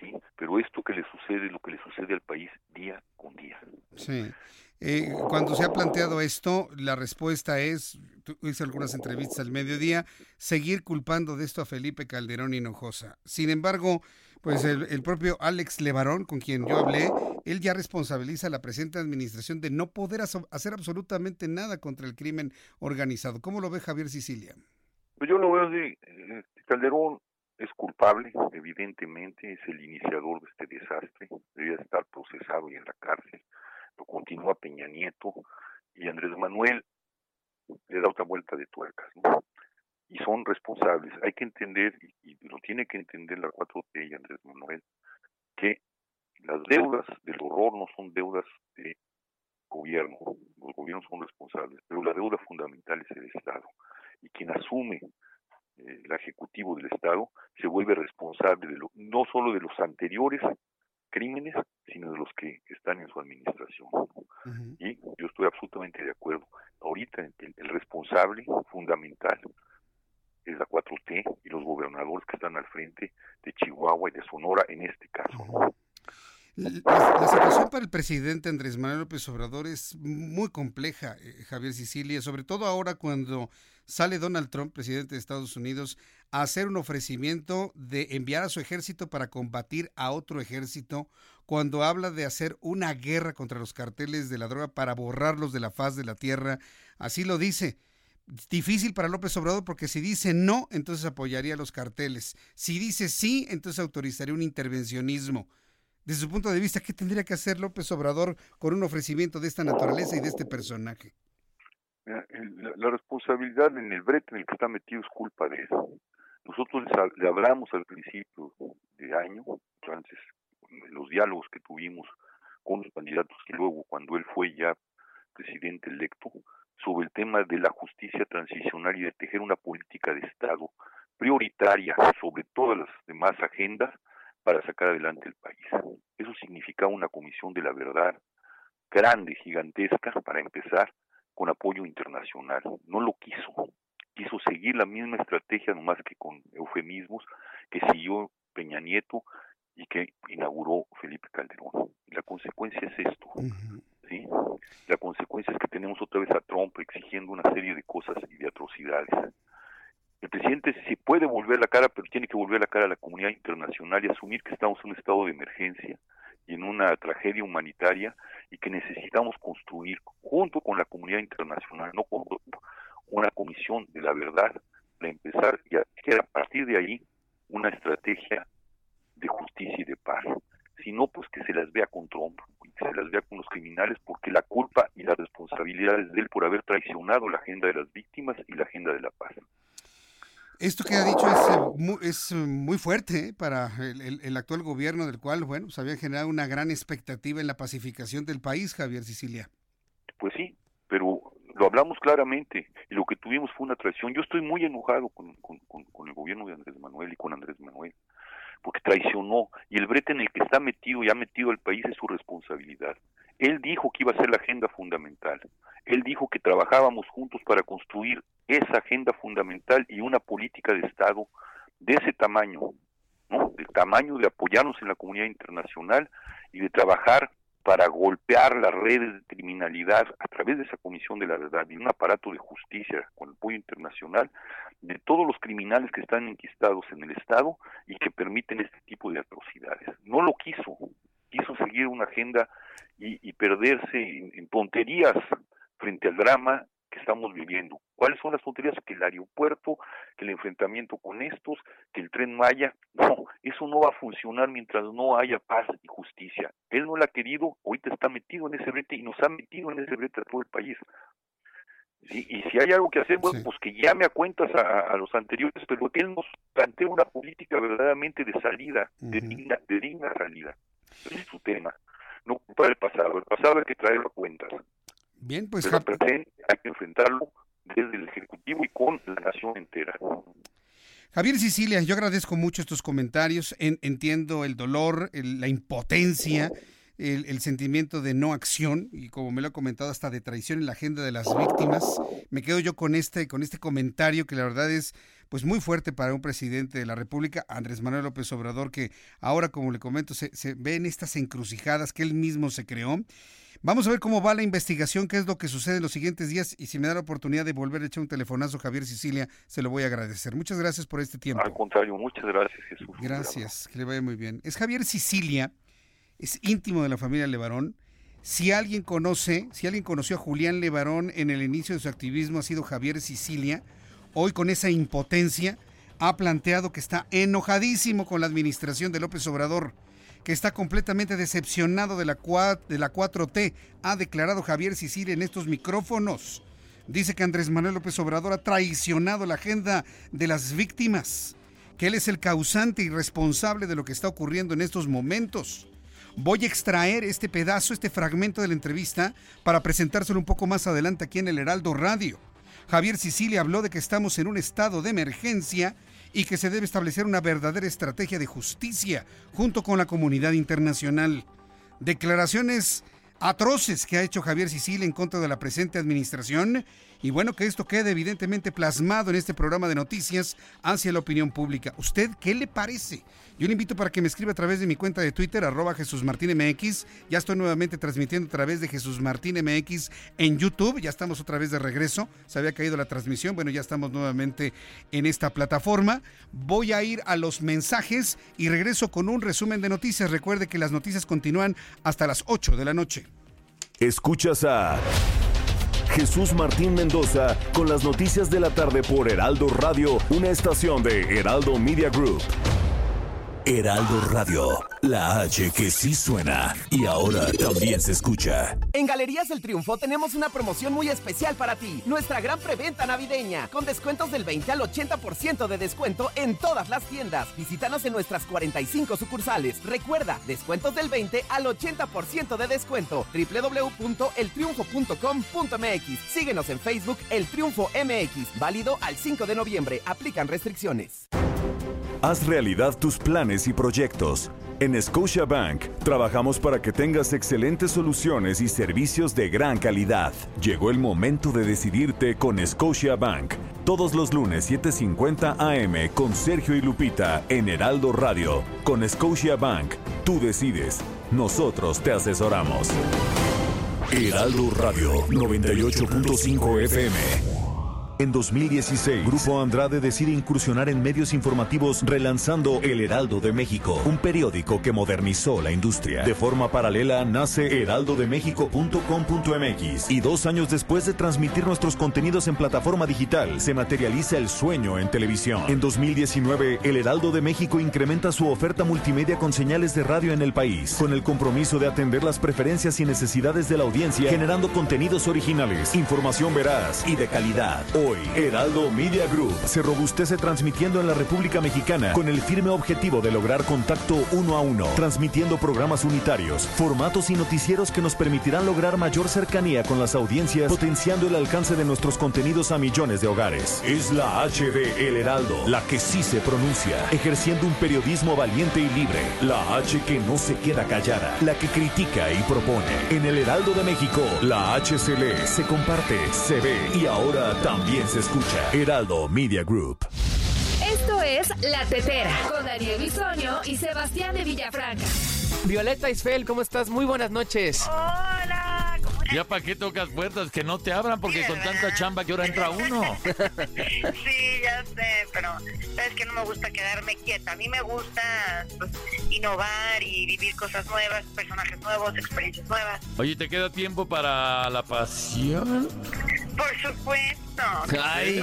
¿sí? Pero esto que le sucede, lo que le sucede al país día con día. Sí. Eh, cuando se ha planteado esto, la respuesta es, hice algunas entrevistas al mediodía, seguir culpando de esto a Felipe Calderón Hinojosa. Sin embargo, pues el, propio Alex Levarón, con quien yo hablé, él ya responsabiliza a la presente administración de no poder hacer absolutamente nada contra el crimen organizado. ¿Cómo lo ve Javier Sicilia? Pues yo lo veo así. Eh, Calderón es culpable, evidentemente, es el iniciador de este desastre, debería estar procesado y en la cárcel. Lo continúa Peña Nieto y Andrés Manuel le da otra vuelta de tuercas, ¿no? Y son responsables. Hay que entender, y, lo tiene que entender la 4T y Andrés Manuel, que las deudas del horror no son deudas de gobierno, los gobiernos son responsables, pero la deuda fundamental es el Estado. Y quien asume eh, el Ejecutivo del Estado se vuelve responsable de lo, no solo de los anteriores crímenes, sino de los que están en su administración. Y yo estoy absolutamente de acuerdo. Ahorita el, el, responsable fundamental es la 4T y los gobernadores que están al frente de Chihuahua y de Sonora en este caso. La, situación para el presidente Andrés Manuel López Obrador es muy compleja, eh, Javier Sicilia, sobre todo ahora cuando sale Donald Trump, presidente de Estados Unidos, hacer un ofrecimiento de enviar a su ejército para combatir a otro ejército, cuando habla de hacer una guerra contra los carteles de la droga para borrarlos de la faz de la tierra. Así lo dice. Difícil para López Obrador porque si dice no, entonces apoyaría los carteles. Si dice sí, entonces autorizaría un intervencionismo desde su punto de vista, ¿qué tendría que hacer López Obrador con un ofrecimiento de esta naturaleza y de este personaje? La, responsabilidad en el brete en el que está metido es culpa de él. Nosotros le hablamos al principio de año, entonces, los diálogos que tuvimos con los candidatos y luego cuando él fue ya presidente electo, sobre el tema de la justicia transicional y de tejer una política de Estado prioritaria sobre todas las demás agendas, para sacar adelante el país. Eso significaba una comisión de la verdad grande, gigantesca, para empezar, con apoyo internacional. No lo quiso. Quiso seguir la misma estrategia, nomás que con eufemismos, que siguió Peña Nieto y que inauguró Felipe Calderón. Y la consecuencia es esto. ¿sí? La consecuencia es que tenemos otra vez a Trump exigiendo una serie de cosas y de atrocidades el presidente se puede volver la cara, pero tiene que volver la cara a la comunidad internacional y asumir que estamos en un estado de emergencia en una tragedia humanitaria y que necesitamos construir junto con la comunidad internacional, no con una comisión de la verdad para empezar y a, partir de ahí una estrategia de justicia y de paz. Si no, pues que se las vea con Trump, que se las vea con los criminales, porque la culpa y la responsabilidad es de él por haber traicionado la agenda de las víctimas y la agenda de la paz. Esto que ha dicho es, eh, muy, es eh, muy fuerte eh, para el, actual gobierno del cual, bueno, se había generado una gran expectativa en la pacificación del país, Javier Sicilia. Pues sí, pero lo hablamos claramente y lo que tuvimos fue una traición. Yo estoy muy enojado con, con, con el gobierno de Andrés Manuel y con Andrés Manuel, porque traicionó y el brete en el que está metido y ha metido el país es su responsabilidad. Él dijo que iba a ser la agenda fundamental. Él dijo que trabajábamos juntos para construir esa agenda fundamental y una política de Estado de ese tamaño, ¿no? Del tamaño de apoyarnos en la comunidad internacional y de trabajar para golpear las redes de criminalidad a través de esa Comisión de la Verdad y un aparato de justicia con apoyo internacional de todos los criminales que están enquistados en el Estado y que permiten este tipo de atrocidades. No lo quiso, quiso seguir una agenda y, perderse en, tonterías frente al drama que estamos viviendo. ¿Cuáles son las tonterías? Que el aeropuerto, que el enfrentamiento con estos, que el tren Maya. No, eso no va a funcionar mientras no haya paz y justicia. Él no lo ha querido, ahorita está metido en ese brete y nos ha metido en ese brete a todo el país. y si hay algo que hacer, bueno, pues que llame a cuentas a, los anteriores, pero que él nos plantea una política verdaderamente de salida, de, digna, de digna salida. Ese es su tema no ocupar el pasado. El pasado hay que traerlo a cuenta. Bien, pues. Pero hay que enfrentarlo de desde el Ejecutivo y con la nación entera. Javier Sicilia, yo agradezco mucho estos comentarios, entiendo el dolor, la impotencia, el, sentimiento de no acción y como me lo ha comentado hasta de traición en la agenda de las víctimas. Me quedo yo con este, con este comentario que la verdad es pues muy fuerte para un presidente de la República, Andrés Manuel López Obrador, que ahora, como le comento, se, se ve en estas encrucijadas que él mismo se creó. Vamos a ver cómo va la investigación, qué es lo que sucede en los siguientes días y si me da la oportunidad de volver a echar un telefonazo, Javier Sicilia, se lo voy a agradecer. Muchas gracias por este tiempo. Al contrario, muchas gracias, Jesús. Gracias, que le vaya muy bien. Es Javier Sicilia, es íntimo de la familia Levarón. Si alguien conoce, si alguien conoció a Julián Levarón en el inicio de su activismo, ha sido Javier Sicilia. Hoy con esa impotencia ha planteado que está enojadísimo con la administración de López Obrador, que está completamente decepcionado de la, de la 4T, ha declarado Javier Sicilia en estos micrófonos. Dice que Andrés Manuel López Obrador ha traicionado la agenda de las víctimas, que él es el causante y responsable de lo que está ocurriendo en estos momentos. Voy a extraer este pedazo, este fragmento de la entrevista para presentárselo un poco más adelante aquí en el Heraldo Radio. Javier Sicilia habló de que estamos en un estado de emergencia y que se debe establecer una verdadera estrategia de justicia junto con la comunidad internacional. Declaraciones atroces que ha hecho Javier Sicilia en contra de la presente administración y bueno, que esto quede evidentemente plasmado en este programa de noticias hacia la opinión pública. ¿Usted qué le parece? Yo le invito para que me escriba a través de mi cuenta de Twitter, arroba Jesús MX. Ya estoy nuevamente transmitiendo a través de Jesús Martín MX en YouTube. Ya estamos otra vez de regreso. Se había caído la transmisión. Bueno, ya estamos nuevamente en esta plataforma. Voy a ir a los mensajes y regreso con un resumen de noticias. Recuerde que las noticias continúan hasta las 8 de la noche. Escuchas a Jesús Martín Mendoza con las noticias de la tarde por Heraldo Radio, una estación de Heraldo Media Group. Heraldo Radio, la H que sí suena y ahora también se escucha. En Galerías del Triunfo tenemos una promoción muy especial para ti. Nuestra gran preventa navideña, con descuentos del 20 al 80% de descuento en todas las tiendas. Visítanos en nuestras 45 sucursales. Recuerda, descuentos del 20 al 80% de descuento. www.eltriunfo.com.mx. Síguenos en Facebook El Triunfo MX. Válido al 5 de noviembre. Aplican restricciones. Haz realidad tus planes y proyectos. En Scotiabank trabajamos para que tengas excelentes soluciones y servicios de gran calidad. Llegó el momento de decidirte con Scotiabank. Todos los lunes 7:50 AM con Sergio y Lupita en Heraldo Radio. Con Scotiabank, tú decides. Nosotros te asesoramos. Heraldo Radio 98.5 FM. En 2016, Grupo Andrade decide incursionar en medios informativos relanzando El Heraldo de México, un periódico que modernizó la industria. De forma paralela nace heraldodemexico.com.mx y dos años después de transmitir nuestros contenidos en plataforma digital, se materializa el sueño en televisión. En 2019, El Heraldo de México incrementa su oferta multimedia con señales de radio en el país, con el compromiso de atender las preferencias y necesidades de la audiencia, generando contenidos originales, información veraz y de calidad. Hoy, Heraldo Media Group se robustece transmitiendo en la República Mexicana con el firme objetivo de lograr contacto uno a uno, transmitiendo programas unitarios, formatos y noticieros que nos permitirán lograr mayor cercanía con las audiencias, potenciando el alcance de nuestros contenidos a millones de hogares. Es la HD El Heraldo, la que sí se pronuncia, ejerciendo un periodismo valiente y libre, la H que no se queda callada, la que critica y propone. En el Heraldo de México, la H lee, se comparte, se ve y ahora también se escucha. Heraldo Media Group. Esto es La Tetera con Daniel Bisoño y Sebastián de Villafranca. Violeta Isfel, ¿cómo estás? Muy buenas noches. Hola. ¿cómo Ya para qué tocas puertas, que no te abran porque con tanta chamba que ahora entra uno. Sí, ya sé, pero es que no me gusta quedarme quieta. A mí me gusta pues, innovar y vivir cosas nuevas, personajes nuevos, experiencias nuevas. Oye, ¿te queda tiempo para la pasión? Por supuesto. Ay,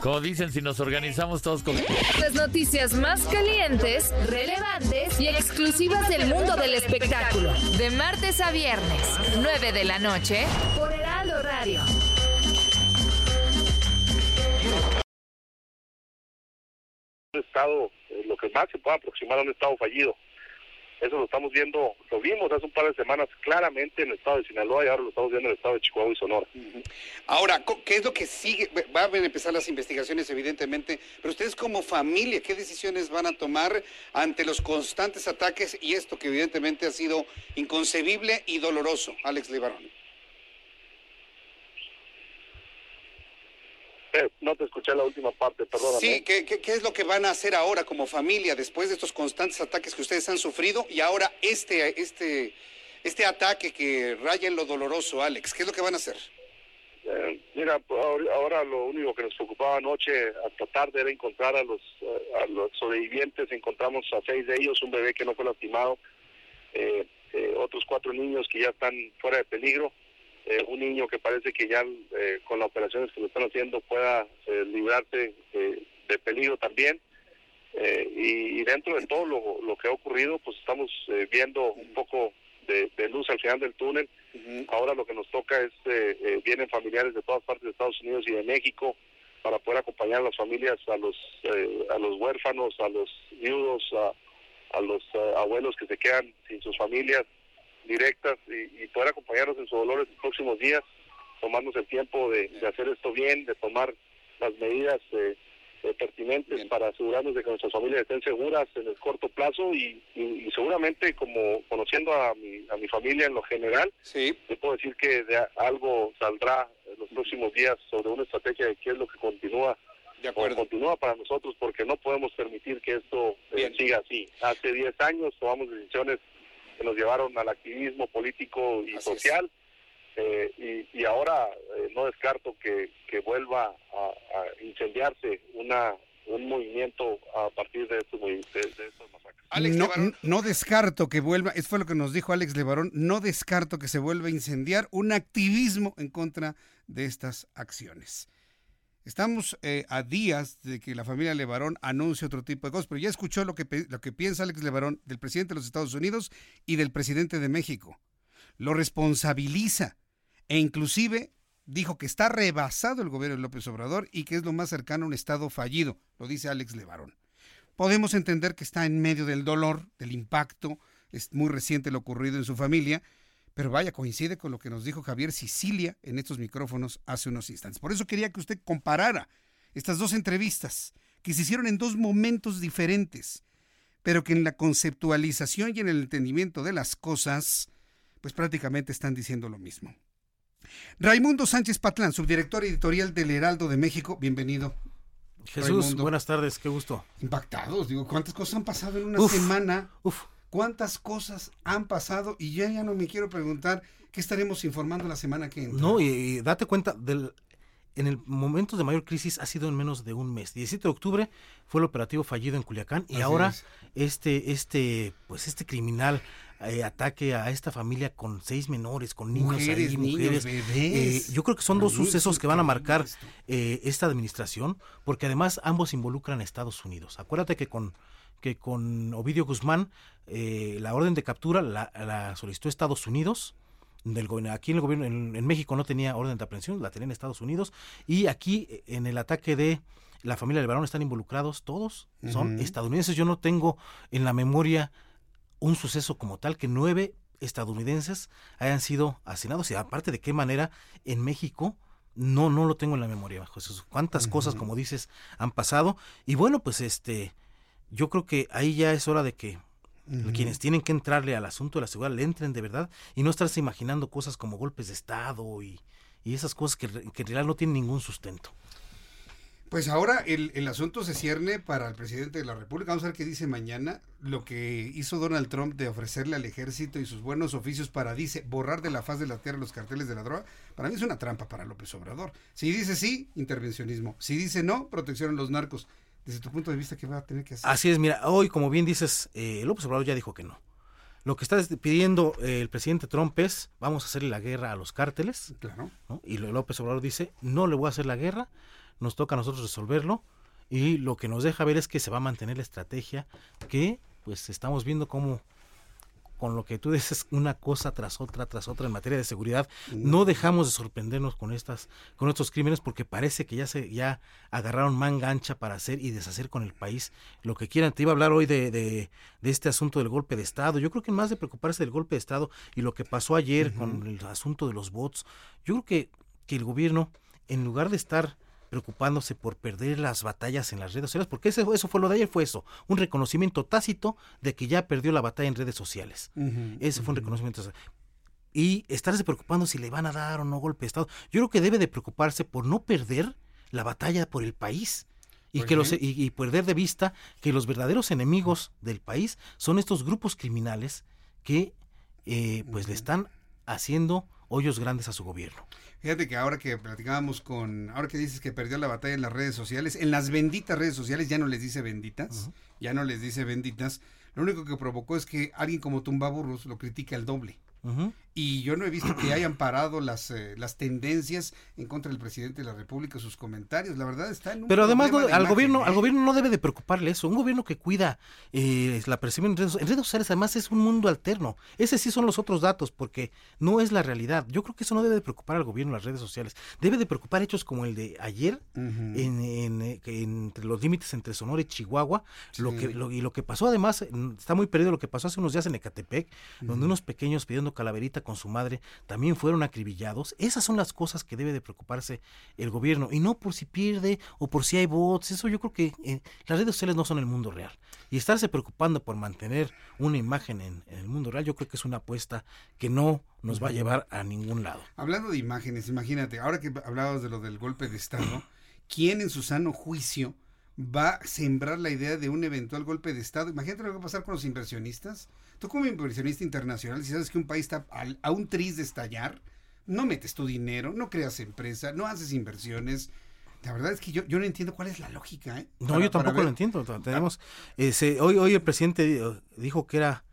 como dicen, si nos organizamos todos con... Las noticias más calientes, relevantes y exclusivas del mundo del espectáculo. De martes a viernes, 9 de la noche, por Heraldo Radio. Un estado, eh, lo que más se puede aproximar a un estado fallido. Eso lo estamos viendo, lo vimos hace un par de semanas claramente en el estado de Sinaloa y ahora lo estamos viendo en el estado de Chihuahua y Sonora. Ahora, ¿qué es lo que sigue? Va a empezar las investigaciones, evidentemente, pero ustedes como familia, ¿qué decisiones van a tomar ante los constantes ataques y esto que evidentemente ha sido inconcebible y doloroso, Alex Levarón? Eh, no te escuché la última parte, perdóname. Sí, ¿qué, qué, qué es lo que van a hacer ahora como familia después de estos constantes ataques que ustedes han sufrido y ahora este, este, este ataque que raya en lo doloroso, Alex? ¿Qué es lo que van a hacer? Eh, mira, pues, ahora, ahora lo único que nos preocupaba anoche hasta tarde era encontrar a los, eh, a los sobrevivientes. Encontramos a seis de ellos, un bebé que no fue lastimado, eh, eh, otros cuatro niños que ya están fuera de peligro, eh, un niño que parece que ya eh, con las operaciones que lo están haciendo pueda eh, librarse eh, de peligro también. Eh, y, y dentro de todo lo, lo que ha ocurrido, pues estamos viendo un poco de, de luz al final del túnel. Ahora lo que nos toca es, vienen familiares de todas partes de Estados Unidos y de México para poder acompañar a las familias, a los, eh, a los huérfanos, a los viudos, a, a los abuelos que se quedan sin sus familias directas y, y poder acompañarlos en su dolor en los próximos días, tomarnos el tiempo de, de hacer esto bien, de tomar las medidas eh, eh, pertinentes para asegurarnos de que nuestras familias estén seguras en el corto plazo y, y- y seguramente como conociendo a mi, a mi familia en lo general, te puedo decir que de algo saldrá en los próximos días sobre una estrategia de qué es lo que continúa o continúa para nosotros porque no podemos permitir que esto eh, siga así. Hace 10 años tomamos decisiones que nos llevaron al activismo político y social eh, y, y ahora eh, no descarto que, que vuelva a, a incendiarse una un movimiento a partir de estos, movi- de, de estos masacres. no, no descarto que vuelva, eso fue lo que nos dijo Alex Levarón, no descarto que se vuelva a incendiar un activismo en contra de estas acciones. Estamos eh, a días de que la familia Levarón anuncie otro tipo de cosas, pero ya escuchó lo que, lo que piensa Alex Levarón del presidente de los Estados Unidos y del presidente de México. Lo responsabiliza e inclusive dijo que está rebasado el gobierno de López Obrador y que es lo más cercano a un Estado fallido, lo dice Alex Levarón. Podemos entender que está en medio del dolor, del impacto, es muy reciente lo ocurrido en su familia, pero vaya, coincide con lo que nos dijo Javier Sicilia en estos micrófonos hace unos instantes. Por eso quería que usted comparara estas dos entrevistas que se hicieron en dos momentos diferentes, pero que en la conceptualización y en el entendimiento de las cosas, pues prácticamente están diciendo lo mismo. Raimundo Sánchez Patlán, subdirector editorial del Heraldo de México, bienvenido. Jesús, Raimundo. buenas tardes, qué gusto. Impactados, digo, ¿cuántas cosas han pasado en una Uf, semana? ¿Cuántas cosas han pasado? Y ya ya no me quiero preguntar qué estaremos informando la semana que entra. No, y, y date cuenta, del, en el momento de mayor crisis ha sido en menos de un mes. 17 de octubre fue el operativo fallido en Culiacán y Así ahora es. este, este, pues este criminal eh, ataque a esta familia con seis menores, con niños Mujeres, ahí, niños, mujeres. bebés. Eh, yo creo que son dos sucesos es que van a marcar eh, esta administración, porque además ambos involucran a Estados Unidos. Acuérdate que con que con Ovidio Guzmán eh, la orden de captura la, la solicitó Estados Unidos. Del, gobierno- aquí en el gobierno en, en México no tenía orden de aprehensión, la tenía en Estados Unidos. Y aquí en el ataque de la familia del varón están involucrados todos, son estadounidenses. Yo no tengo en la memoria un suceso como tal que nueve estadounidenses hayan sido asesinados. Y aparte de qué manera en México no no lo tengo en la memoria Jesús. cuántas cosas como dices han pasado y bueno pues este yo creo que ahí ya es hora de que quienes tienen que entrarle al asunto de la seguridad le entren de verdad y no estarse imaginando cosas como golpes de estado y, y esas cosas que en realidad no tienen ningún sustento. Pues ahora el, el asunto se cierne para el presidente de la República. Vamos a ver qué dice mañana. Lo que hizo Donald Trump de ofrecerle al ejército y sus buenos oficios para, dice, borrar de la faz de la tierra los carteles de la droga, para mí es una trampa para López Obrador. Si dice sí, intervencionismo. Si dice no, protección a los narcos. Desde tu punto de vista, ¿qué va a tener que hacer? Así es, mira, hoy como bien dices, eh, López Obrador ya dijo que no. Lo que está pidiendo eh, el presidente Trump es, vamos a hacerle la guerra a los cárteles. Claro. ¿no? Y López Obrador dice, no le voy a hacer la guerra, nos toca a nosotros resolverlo. Y lo que nos deja ver es que se va a mantener la estrategia que pues estamos viendo cómo con lo que tú dices una cosa tras otra tras otra en materia de seguridad no dejamos de sorprendernos con estas con estos crímenes porque parece que ya se ya agarraron manga ancha para hacer y deshacer con el país lo que quieran. Te iba a hablar hoy de, de, de este asunto del golpe de estado. Yo creo que más de preocuparse del golpe de estado y lo que pasó ayer con el asunto de los bots yo creo que que el gobierno en lugar de estar preocupándose por perder las batallas en las redes sociales, porque eso, eso fue lo de ayer, fue eso, un reconocimiento tácito de que ya perdió la batalla en redes sociales. Ese fue un reconocimiento. Y estarse preocupando si le van a dar o no golpe de Estado. Yo creo que debe de preocuparse por no perder la batalla por el país. Y, ¿Por que los, y perder de vista que los verdaderos enemigos del país son estos grupos criminales que eh, pues le están haciendo hoyos grandes a su gobierno. Fíjate que ahora que platicábamos con, ahora que dices que perdió la batalla en las redes sociales, en las benditas redes sociales ya no les dice benditas, ya no les dice benditas. Lo único que provocó es que alguien como Tumbaburros lo critica el doble. Y yo no he visto que hayan parado las, eh, las tendencias en contra del presidente de la República, sus comentarios. La verdad está en un Pero además no- al imagen, gobierno, ¿eh? al gobierno no debe de preocuparle eso. Un gobierno que cuida eh, la percepción en redes, en redes sociales, además es un mundo alterno. Ese sí son los otros datos, porque no es la realidad. Yo creo que eso no debe de preocupar al gobierno las redes sociales. Debe de preocupar hechos como el de ayer, en, en, eh, que entre los límites entre Sonora y Chihuahua, lo que lo- y lo que pasó además mm, está muy perdido lo que pasó hace unos días en Ecatepec, donde unos pequeños pidiendo calaverita con su madre también fueron acribillados. Esas son las cosas que debe de preocuparse el gobierno y no por si pierde o por si hay bots. Eso yo creo que eh, las redes sociales no son el mundo real. Y estarse preocupando por mantener una imagen en, en el mundo real, yo creo que es una apuesta que no nos va a llevar a ningún lado. Hablando de imágenes, imagínate, ahora que hablabas de lo del golpe de Estado, ¿quién en su sano juicio va a sembrar la idea de un eventual golpe de Estado? Imagínate lo que va a pasar con los inversionistas. Tú como inversionista internacional, si sabes que un país está al- a un tris de estallar, no metes tu dinero, no creas empresa, no haces inversiones. La verdad es que yo, yo no entiendo cuál es la lógica. ¿eh? No, Para- yo tampoco lo entiendo. Tenemos, eh, se- hoy, hoy el presidente eh, dijo que era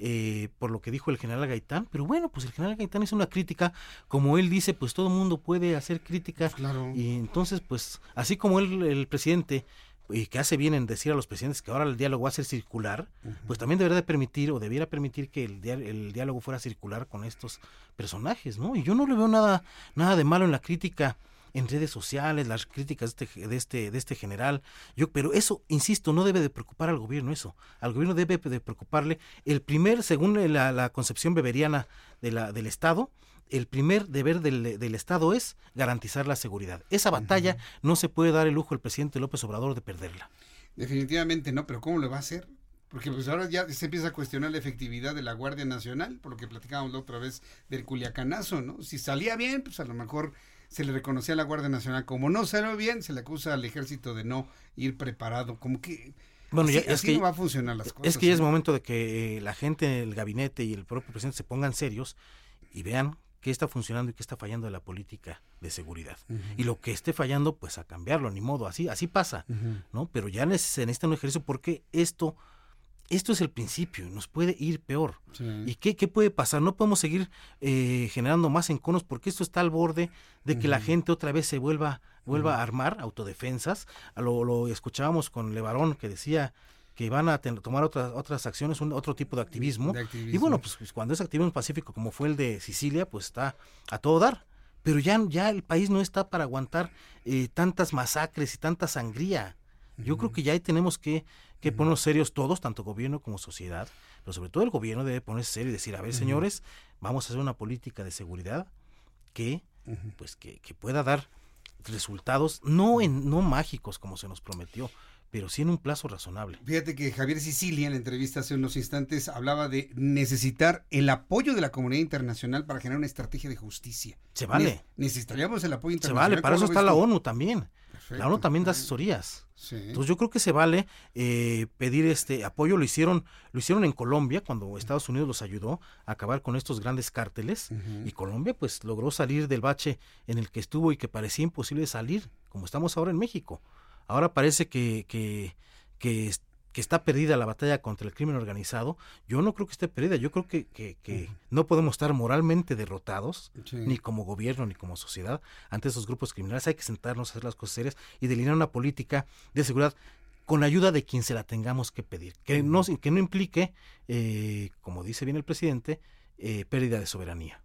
eh, por lo que dijo el general Gaitán, pero bueno, pues el general Gaitán es una crítica, como él dice, pues todo el mundo puede hacer crítica. Y entonces, pues, así como él, el presidente, y que hace bien en decir a los presidentes que ahora el diálogo va a ser circular, pues también debería de permitir o debiera permitir que el, el diálogo fuera circular con estos personajes, ¿no? Y yo no le veo nada, nada de malo en la crítica en redes sociales, las críticas de este, de este, de este general. Yo, pero eso, insisto, no debe de preocupar al gobierno eso. Al gobierno debe de preocuparle el primer, según la, la concepción beberiana de la, del Estado, el primer deber del, del Estado es garantizar la seguridad. Esa batalla no se puede dar el lujo el presidente López Obrador de perderla. Definitivamente no, pero ¿cómo lo va a hacer? Porque pues ahora ya se empieza a cuestionar la efectividad de la Guardia Nacional, por lo que platicábamos la otra vez del culiacanazo, ¿no? Si salía bien, pues a lo mejor se le reconocía a la Guardia Nacional. Como no salió bien, se le acusa al ejército de no ir preparado. Como que Bueno, así, ya, es así que, no va a funcionar las cosas. Es que ya es momento de que eh, la gente, el gabinete y el propio presidente se pongan serios y vean qué está funcionando y qué está fallando de la política de seguridad. Y lo que esté fallando, pues a cambiarlo, ni modo, así, así pasa. ¿no? Pero ya se necesita un ejercicio porque esto, esto es el principio nos puede ir peor. Sí. ¿Y qué, qué puede pasar? No podemos seguir eh, generando más enconos porque esto está al borde de que la gente otra vez se vuelva, vuelva a armar autodefensas. Lo escuchábamos con Levarón que decía que van a ten- tomar otras otras acciones, un, otro tipo de activismo. De Y bueno, pues pues, cuando es activismo pacífico como fue el de Sicilia, pues está a todo dar. Pero ya, ya el país no está para aguantar eh, tantas masacres y tanta sangría. Yo creo que ya ahí tenemos que, que ponernos serios todos, tanto gobierno como sociedad, pero sobre todo el gobierno debe ponerse serio y decir, a ver, señores, vamos a hacer una política de seguridad que, pues, que, que pueda dar resultados, no, en, no mágicos como se nos prometió, pero sí en un plazo razonable. Fíjate que Javier Sicilia en la entrevista hace unos instantes hablaba de necesitar el apoyo de la comunidad internacional para generar una estrategia de justicia. Se vale. Ne- necesitaríamos el apoyo Se internacional. vale, para eso ¿Cómo está la? ONU también. Perfecto. La ONU también da asesorías. Sí. Entonces yo creo que se vale eh, pedir este apoyo. Lo hicieron, lo hicieron en Colombia cuando Estados Unidos los ayudó a acabar con estos grandes cárteles y Colombia pues logró salir del bache en el que estuvo y que parecía imposible salir, como estamos ahora en México. Ahora parece que, que, que, es- que está perdida la batalla contra el crimen organizado. Yo no creo que esté perdida. Yo creo que, que, no podemos estar moralmente derrotados, Sí. ni como gobierno ni como sociedad, ante esos grupos criminales. Hay que sentarnos a hacer las cosas serias y delinear una política de seguridad con ayuda de quien se la tengamos que pedir, que no, que no implique, eh, como dice bien el presidente, eh, pérdida de soberanía.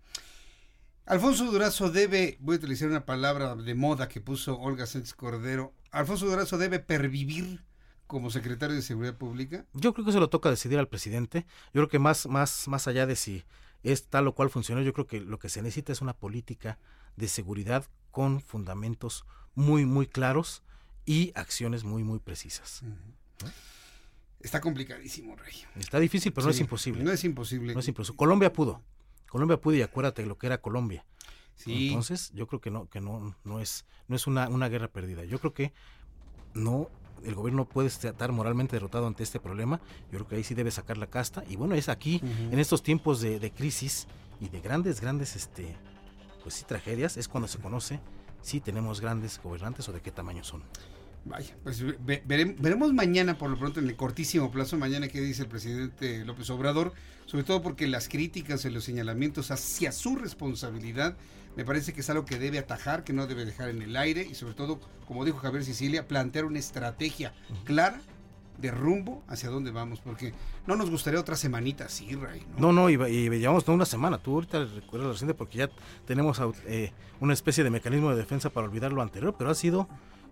Alfonso Durazo debe, voy a utilizar una palabra de moda que puso Olga Sánchez Cordero, Alfonso Durazo debe pervivir como secretario de Seguridad Pública. Yo creo que se lo toca decidir al presidente. Yo creo que más, más, más allá de si es tal o cual funcionó, yo creo que lo que se necesita es una política de seguridad con fundamentos muy, muy claros y acciones muy, muy precisas. Está complicadísimo, Rey. Está difícil, pero no es imposible. No es imposible. No es imposible. Colombia pudo. Colombia pudo y acuérdate lo que era Colombia. Sí. Entonces, yo creo que no, que no, no es, no es una, una guerra perdida. Yo creo que no, el gobierno puede estar moralmente derrotado ante este problema. Yo creo que ahí sí debe sacar la casta. Y bueno, es aquí, en estos tiempos de, de crisis y de grandes, grandes, este, pues sí, tragedias, es cuando se conoce si tenemos grandes gobernantes o de qué tamaño son. Vaya, pues ve- verem- veremos mañana, por lo pronto, en el cortísimo plazo, mañana qué dice el presidente López Obrador, sobre todo porque las críticas y los señalamientos hacia su responsabilidad me parece que es algo que debe atajar, que no debe dejar en el aire y sobre todo, como dijo Javier Sicilia, plantear una estrategia clara de rumbo hacia dónde vamos, porque no nos gustaría otra semanita así, Ray. ¿no? No, no, y, y llevamos no una semana. Tú ahorita recuerdas reciente porque ya tenemos eh, una especie de mecanismo de defensa para olvidar lo anterior, pero ha sido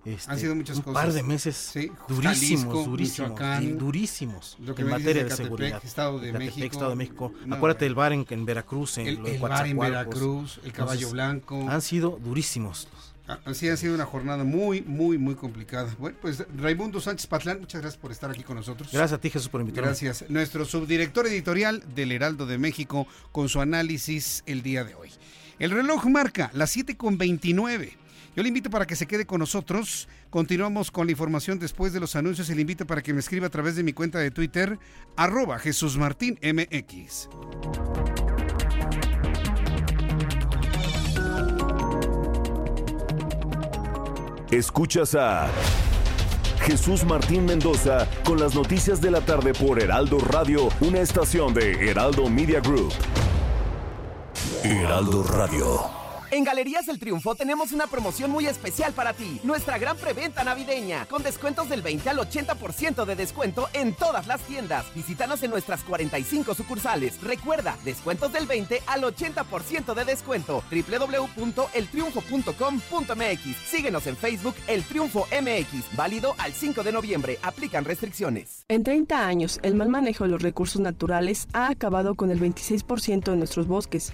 este, Han sido muchas un cosas. par de meses Sí, durísimos, Jalisco, durísimos, Michoacán, sí, durísimos lo que en materia de Catepec, seguridad. Estado de Catepec, México. Estado de México. No, Acuérdate bueno. el bar en, en Veracruz, en El- el bar en. Veracruz, el Caballo Blanco. Han sido durísimos. Ah, Así ha sido una jornada muy, muy, muy complicada. Bueno, pues Raimundo Sánchez Patlán, muchas gracias por estar aquí con nosotros. Gracias a ti, Jesús, por invitarme. Gracias. Nuestro subdirector editorial del Heraldo de México con su análisis el día de hoy. El reloj marca las 7 con 29. Yo le invito para que se quede con nosotros. Continuamos con la información después de los anuncios y le invito para que me escriba a través de mi cuenta de Twitter, arroba Jesús Martín MX. Escuchas a Jesús Martín Mendoza con las noticias de la tarde por Heraldo Radio, una estación de Heraldo Media Group. Heraldo Radio. En Galerías El Triunfo tenemos una promoción muy especial para ti. Nuestra gran preventa navideña, con descuentos del 20 al 80% de descuento en todas las tiendas. Visítanos en nuestras 45 sucursales. Recuerda, descuentos del 20 al 80% de descuento. www.eltriunfo.com.mx. Síguenos en Facebook El Triunfo MX. Válido al 5 de noviembre. Aplican restricciones. En 30 años, el mal manejo de los recursos naturales ha acabado con el 26% de nuestros bosques.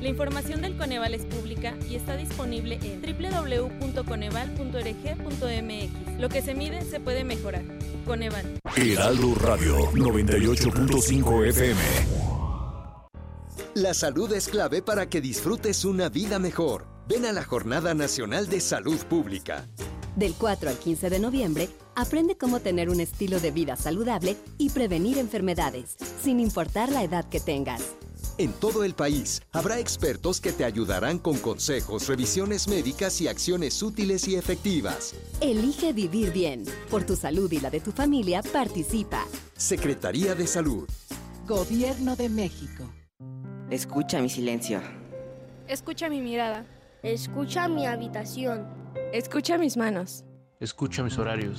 La información del Coneval es pública y está disponible en www.coneval.org.mx. Lo que se mide se puede mejorar. Coneval. Heraldo Radio 98.5 FM. La salud es clave para que disfrutes una vida mejor. Ven a la Jornada Nacional de Salud Pública. Del 4 al 15 de noviembre, aprende cómo tener un estilo de vida saludable y prevenir enfermedades, sin importar la edad que tengas. En todo el país habrá expertos que te ayudarán con consejos, revisiones médicas y acciones útiles y efectivas. Elige vivir bien. Por tu salud y la de tu familia, participa. Secretaría de Salud. Gobierno de México. Escucha mi silencio. Escucha mi mirada. Escucha mi habitación. Escucha mis manos. Escucha mis horarios.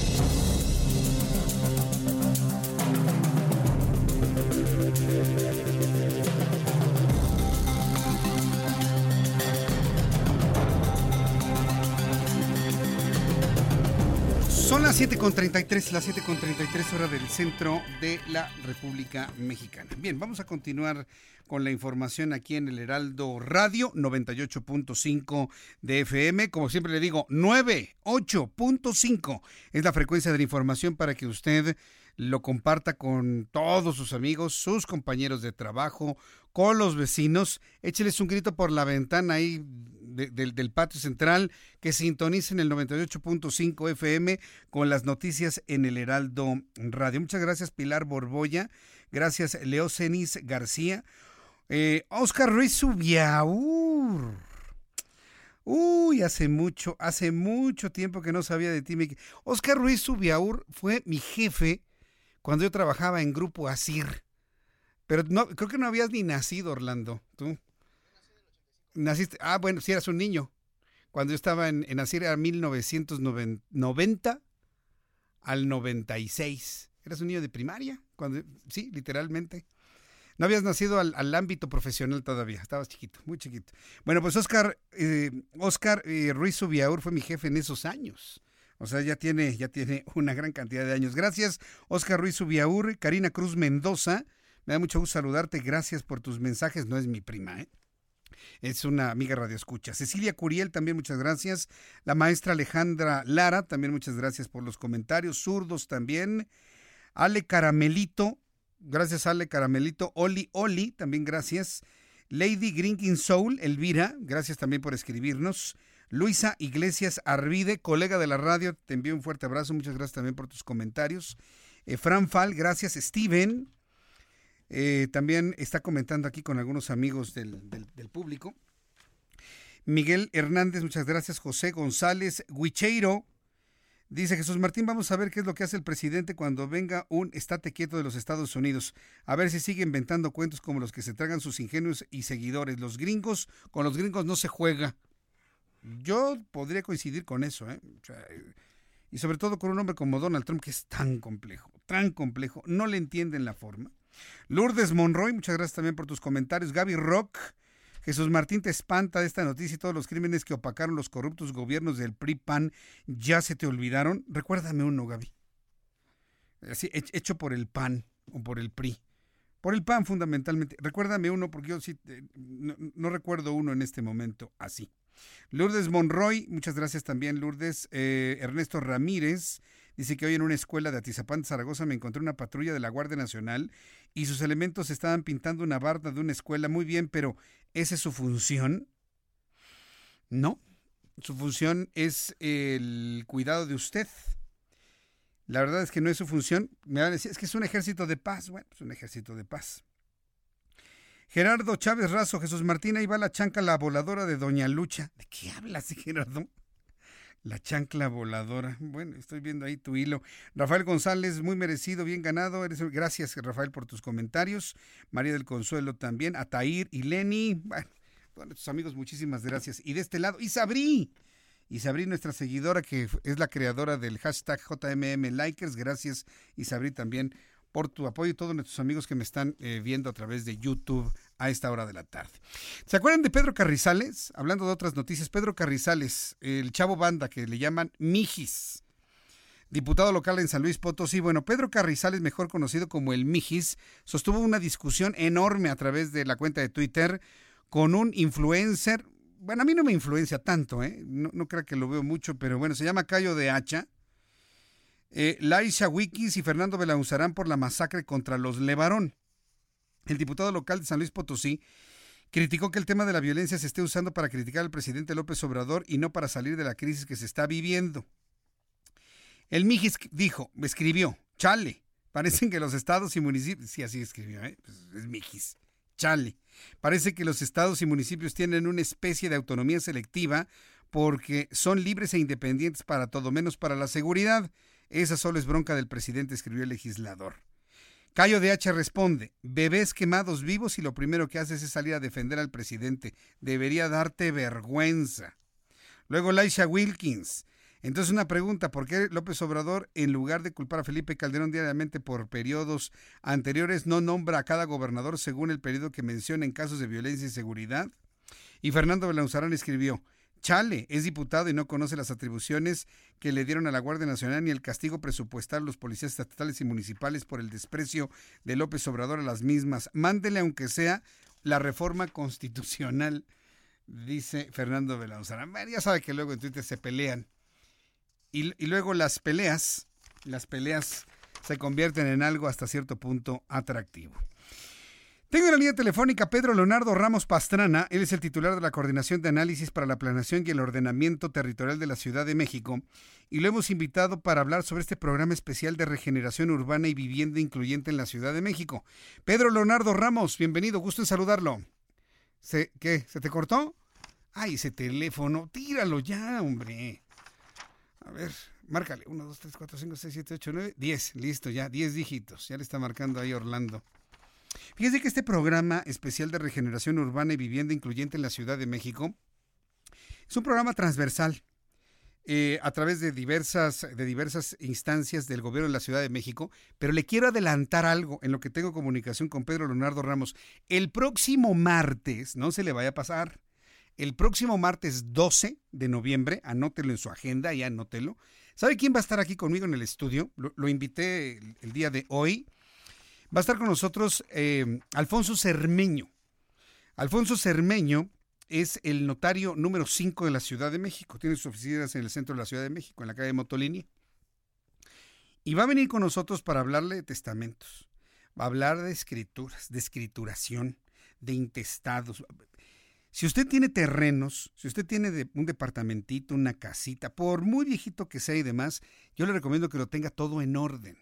Son las 7.33, las 7.33 hora del centro de la República Mexicana. Bien, vamos a continuar con la información aquí en el Heraldo Radio 98.5 de FM. Como siempre le digo, 98.5 es la frecuencia de la información para que usted lo comparta con todos sus amigos, sus compañeros de trabajo, con los vecinos. Écheles un grito por la ventana ahí de- del, patio central que sintonicen el 98.5 FM con las noticias en el Heraldo Radio. Muchas gracias Pilar Borboya, gracias Leo Cenis García, eh, Oscar Ruiz Subiaur. Uy, hace mucho, hace mucho tiempo que no sabía de ti. Oscar Ruiz Subiaur fue mi jefe cuando yo trabajaba en Grupo Asir. Pero no, creo que no habías ni nacido, Orlando, tú. Naciste, ah, bueno, si eras un niño. Cuando yo estaba en, en Asir era 1990 al 96. Eras un niño de primaria, cuando, sí, literalmente. No habías nacido al, al ámbito profesional todavía, estabas chiquito, muy chiquito. Bueno, pues Oscar, eh, Oscar eh, Ruiz Subiaur fue mi jefe en esos años. O sea, ya tiene, ya tiene una gran cantidad de años. Gracias, Oscar Ruiz Subiaur, Karina Cruz Mendoza. Me da mucho gusto saludarte. Gracias por tus mensajes. No es mi prima, ¿eh? Es una amiga radio escucha. Cecilia Curiel, también muchas gracias. La maestra Alejandra Lara, también muchas gracias por los comentarios. Zurdos también. Ale Caramelito, gracias Ale Caramelito. Oli Oli, también gracias. Lady Grinking Soul, Elvira, gracias también por escribirnos. Luisa Iglesias Arvide, colega de la radio, te envío un fuerte abrazo. Muchas gracias también por tus comentarios. Eh, Fran Fal, gracias. Steven, eh, también está comentando aquí con algunos amigos del, del- público. Miguel Hernández, muchas gracias. José González, Huicheiro, dice Jesús Martín, vamos a ver qué es lo que hace el presidente cuando venga un estate quieto de los Estados Unidos. A ver si sigue inventando cuentos como los que se tragan sus ingenuos y seguidores. Los gringos, con los gringos no se juega. Yo podría coincidir con eso, eh, y sobre todo con un hombre como Donald Trump, que es tan complejo, tan complejo, no le entienden la forma. Lourdes Monroy, muchas gracias también por tus comentarios. Gaby Rock, Jesús Martín te espanta de esta noticia y todos los crímenes que opacaron los corruptos gobiernos del PRI-PAN ya se te olvidaron. Recuérdame uno, Gaby. Así, hech- hecho por el PAN o por el PRI. Por el PAN fundamentalmente. Recuérdame uno porque yo sí eh, no, no recuerdo uno en este momento así. Lourdes Monroy, muchas gracias también, Lourdes. Eh, Ernesto Ramírez dice que hoy en una escuela de Atizapán, Zaragoza, me encontré una patrulla de la Guardia Nacional y sus elementos estaban pintando una barda de una escuela. Muy bien, pero ¿esa es su función? No. Su función es el cuidado de usted. La verdad es que no es su función. Me van a decir, es que es un ejército de paz. Bueno, es un ejército de paz. Gerardo Chávez Razo, Jesús Martín, ahí va la chancla la voladora de Doña Lucha. ¿De qué hablas, Gerardo? La chancla voladora. Bueno, estoy viendo ahí tu hilo. Rafael González, muy merecido, bien ganado. Gracias, Rafael, por tus comentarios. María del Consuelo también. Atair y Lenny. Bueno, todos nuestros amigos, muchísimas gracias. Y de este lado, Isabrí. Isabrí, nuestra seguidora, que es la creadora del hashtag JMM Likers. Gracias, Isabrí, también por tu apoyo y todos nuestros amigos que me están eh, viendo a través de YouTube a esta hora de la tarde. ¿Se acuerdan de Pedro Carrizales? Hablando de otras noticias, Pedro Carrizales, el chavo banda que le llaman Mijis. diputado local en San Luis Potosí. Bueno, Pedro Carrizales, mejor conocido como el Mijis, sostuvo una discusión enorme a través de la cuenta de Twitter con un influencer. Bueno, a mí no me influencia tanto, ¿eh? No, creo que lo veo mucho, pero bueno, se llama Cayo de Hacha. Eh, Laisha Wikis y Fernando Belauzarán por la masacre contra los Levarón. El diputado local de San Luis Potosí criticó que el tema de la violencia se esté usando para criticar al presidente López Obrador y no para salir de la crisis que se está viviendo. El Mijis dijo, escribió, chale, parecen que los estados y municipios, sí, así escribió, ¿eh? Pues, es Mijis, chale, parece que los estados y municipios tienen una especie de autonomía selectiva porque son libres e independientes para todo menos para la seguridad. Esa solo es bronca del presidente, escribió el legislador. Cayo de H responde, bebés quemados vivos y lo primero que haces es salir a defender al presidente. Debería darte vergüenza. Luego Laisha Wilkins. Entonces una pregunta, ¿por qué López Obrador, en lugar de culpar a Felipe Calderón diariamente por periodos anteriores, no nombra a cada gobernador según el periodo que menciona en casos de violencia y seguridad? Y Fernando Belanzarán escribió, Chale es diputado y no conoce las atribuciones que le dieron a la Guardia Nacional ni el castigo presupuestal a los policías estatales y municipales por el desprecio de López Obrador a las mismas. Mándele, aunque sea, la reforma constitucional, dice Fernando Belanzarán. Ya sabe que luego en Twitter se pelean. Y, y luego las peleas, las peleas se convierten en algo hasta cierto punto atractivo. Tengo en la línea telefónica Pedro Leonardo Ramos Pastrana. Él es el titular de la Coordinación de Análisis para la Planeación y el Ordenamiento Territorial de la Ciudad de México. Y lo hemos invitado para hablar sobre este programa especial de regeneración urbana y vivienda incluyente en la Ciudad de México. Pedro Leonardo Ramos, bienvenido. Gusto en saludarlo. ¿Se, ¿Qué? ¿Se te cortó? Ay, ese teléfono. Tíralo ya, hombre. A ver, márcale. 1, 2, 3, 4, 5, 6, 7, 8, 9, 10. Listo, ya. 10 dígitos. Ya le está marcando ahí Orlando. Fíjese que este programa especial de regeneración urbana y vivienda incluyente en la Ciudad de México es un programa transversal eh, a través de diversas, de diversas instancias del gobierno de la Ciudad de México, pero le quiero adelantar algo en lo que tengo comunicación con Pedro Leonardo Ramos. El próximo martes, no se le vaya a pasar, el próximo martes 12 de noviembre, anótelo en su agenda y anótelo. ¿Sabe quién va a estar aquí conmigo en el estudio? Lo, invité el día de hoy. Va a estar con nosotros eh, Alfonso Cermeño. Alfonso Cermeño es el notario número 5 de la Ciudad de México. Tiene sus oficinas en el centro de la Ciudad de México, en la calle Motolini. Y va a venir con nosotros para hablarle de testamentos. Va a hablar de escrituras, de escrituración, de intestados. Si usted tiene terrenos, si usted tiene un departamentito, una casita, por muy viejito que sea y demás, yo le recomiendo que lo tenga todo en orden.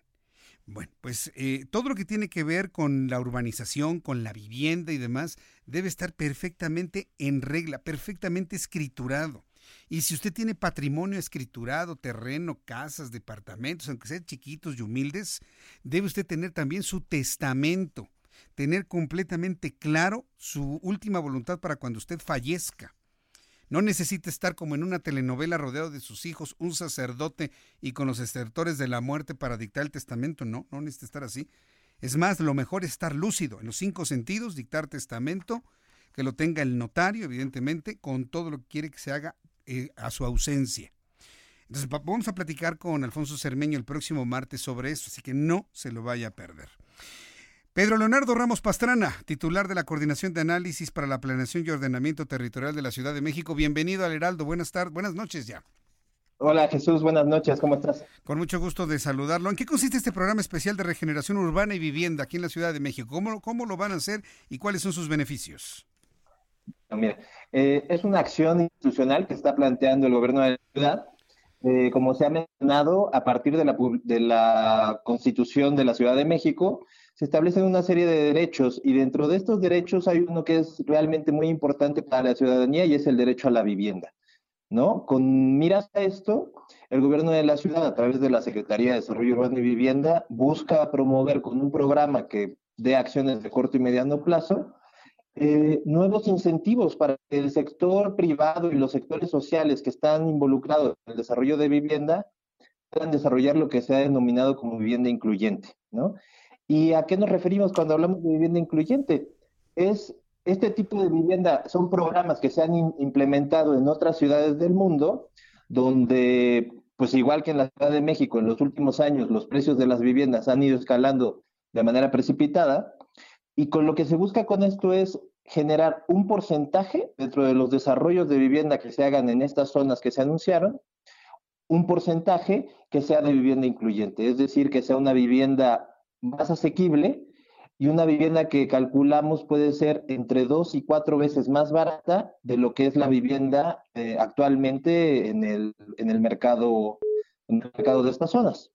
Bueno, pues eh, todo lo que tiene que ver con la urbanización, con la vivienda y demás, debe estar perfectamente en regla, perfectamente escriturado. Y si usted tiene patrimonio escriturado, terreno, casas, departamentos, aunque sean chiquitos y humildes, debe usted tener también su testamento, tener completamente claro su última voluntad para cuando usted fallezca. No necesita estar como en una telenovela rodeado de sus hijos, un sacerdote y con los estertores de la muerte para dictar el testamento. No, no necesita estar así. Es más, lo mejor es estar lúcido en los cinco sentidos, dictar testamento, que lo tenga el notario, evidentemente, con todo lo que quiere que se haga eh, a su ausencia. Entonces, vamos a platicar con Alfonso Cermeño el próximo martes sobre eso, así que no se lo vaya a perder. Pedro Leonardo Ramos Pastrana, titular de la Coordinación de Análisis para la Planeación y Ordenamiento Territorial de la Ciudad de México. Bienvenido al Heraldo. Buenas tardes, buenas noches ya. Hola Jesús, buenas noches, ¿cómo estás? Con mucho gusto de saludarlo. ¿En qué consiste este programa especial de regeneración urbana y vivienda aquí en la Ciudad de México? ¿Cómo, cómo lo van a hacer y cuáles son sus beneficios? Mira, eh, es una acción institucional que está planteando el gobierno de la ciudad. Eh, como se ha mencionado, a partir de la, de la Constitución de la Ciudad de México, se establecen una serie de derechos y dentro de estos derechos hay uno que es realmente muy importante para la ciudadanía y es el derecho a la vivienda. ¿no? Con miras a esto, el gobierno de la ciudad, a través de la Secretaría de Desarrollo Urbano y Vivienda, busca promover con un programa que dé acciones de corto y mediano plazo, eh, nuevos incentivos para que el sector privado y los sectores sociales que están involucrados en el desarrollo de vivienda puedan desarrollar lo que se ha denominado como vivienda incluyente, ¿no? ¿Y a qué nos referimos cuando hablamos de vivienda incluyente? Es este tipo de vivienda, son programas que se han implementado en otras ciudades del mundo, donde pues igual que en la Ciudad de México, en los últimos años los precios de las viviendas han ido escalando de manera precipitada, y con lo que se busca con esto es generar un porcentaje dentro de los desarrollos de vivienda que se hagan en estas zonas que se anunciaron, un porcentaje que sea de vivienda incluyente, es decir, que sea una vivienda más asequible y una vivienda que calculamos puede ser entre dos y cuatro veces más barata de lo que es la vivienda eh, actualmente en el, en el mercado en el mercado de estas zonas.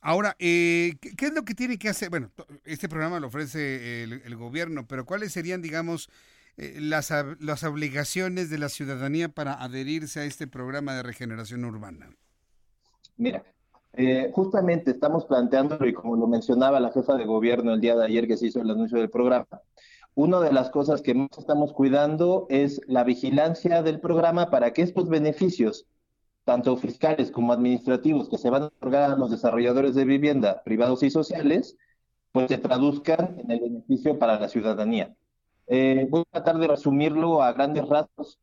Ahora, eh, ¿qué es lo que tiene que hacer? Bueno, este programa lo ofrece el, gobierno, pero ¿cuáles serían, digamos, eh, las, las obligaciones de la ciudadanía para adherirse a este programa de regeneración urbana? Mira, eh, justamente estamos planteando, y como lo mencionaba la jefa de gobierno el día de ayer que se hizo el anuncio del programa, una de las cosas que más estamos cuidando es la vigilancia del programa para que estos beneficios tanto fiscales como administrativos que se van a otorgar a los desarrolladores de vivienda privados y sociales, pues se traduzcan en el beneficio para la ciudadanía. Eh, voy a tratar de resumirlo a grandes rasgos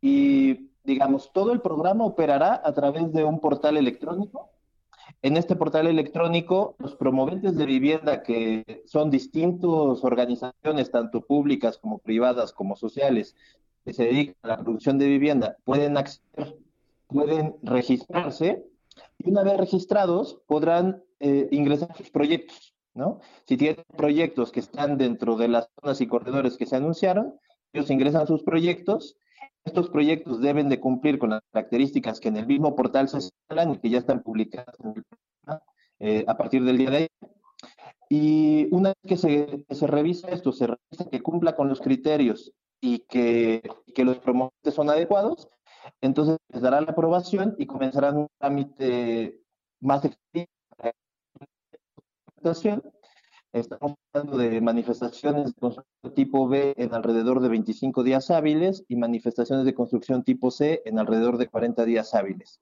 y, digamos, todo el programa operará a través de un portal electrónico. En este portal electrónico, los promoventes de vivienda, que son distintas organizaciones, tanto públicas como privadas como sociales, que se dedican a la producción de vivienda, pueden acceder pueden registrarse y una vez registrados podrán eh, ingresar sus proyectos, ¿no? Si tienen proyectos que están dentro de las zonas y corredores que se anunciaron, ellos ingresan sus proyectos. Estos proyectos deben de cumplir con las características que en el mismo portal se señalan y que ya están publicadas eh, a partir del día de hoy. Y una vez que se, se revisa esto, se revisa que cumpla con los criterios y que, que los promotores son adecuados, entonces les dará la aprobación y comenzarán un trámite más extenso Estamos hablando de manifestaciones de construcción tipo B en alrededor de 25 días hábiles y manifestaciones de construcción tipo C en alrededor de 40 días hábiles.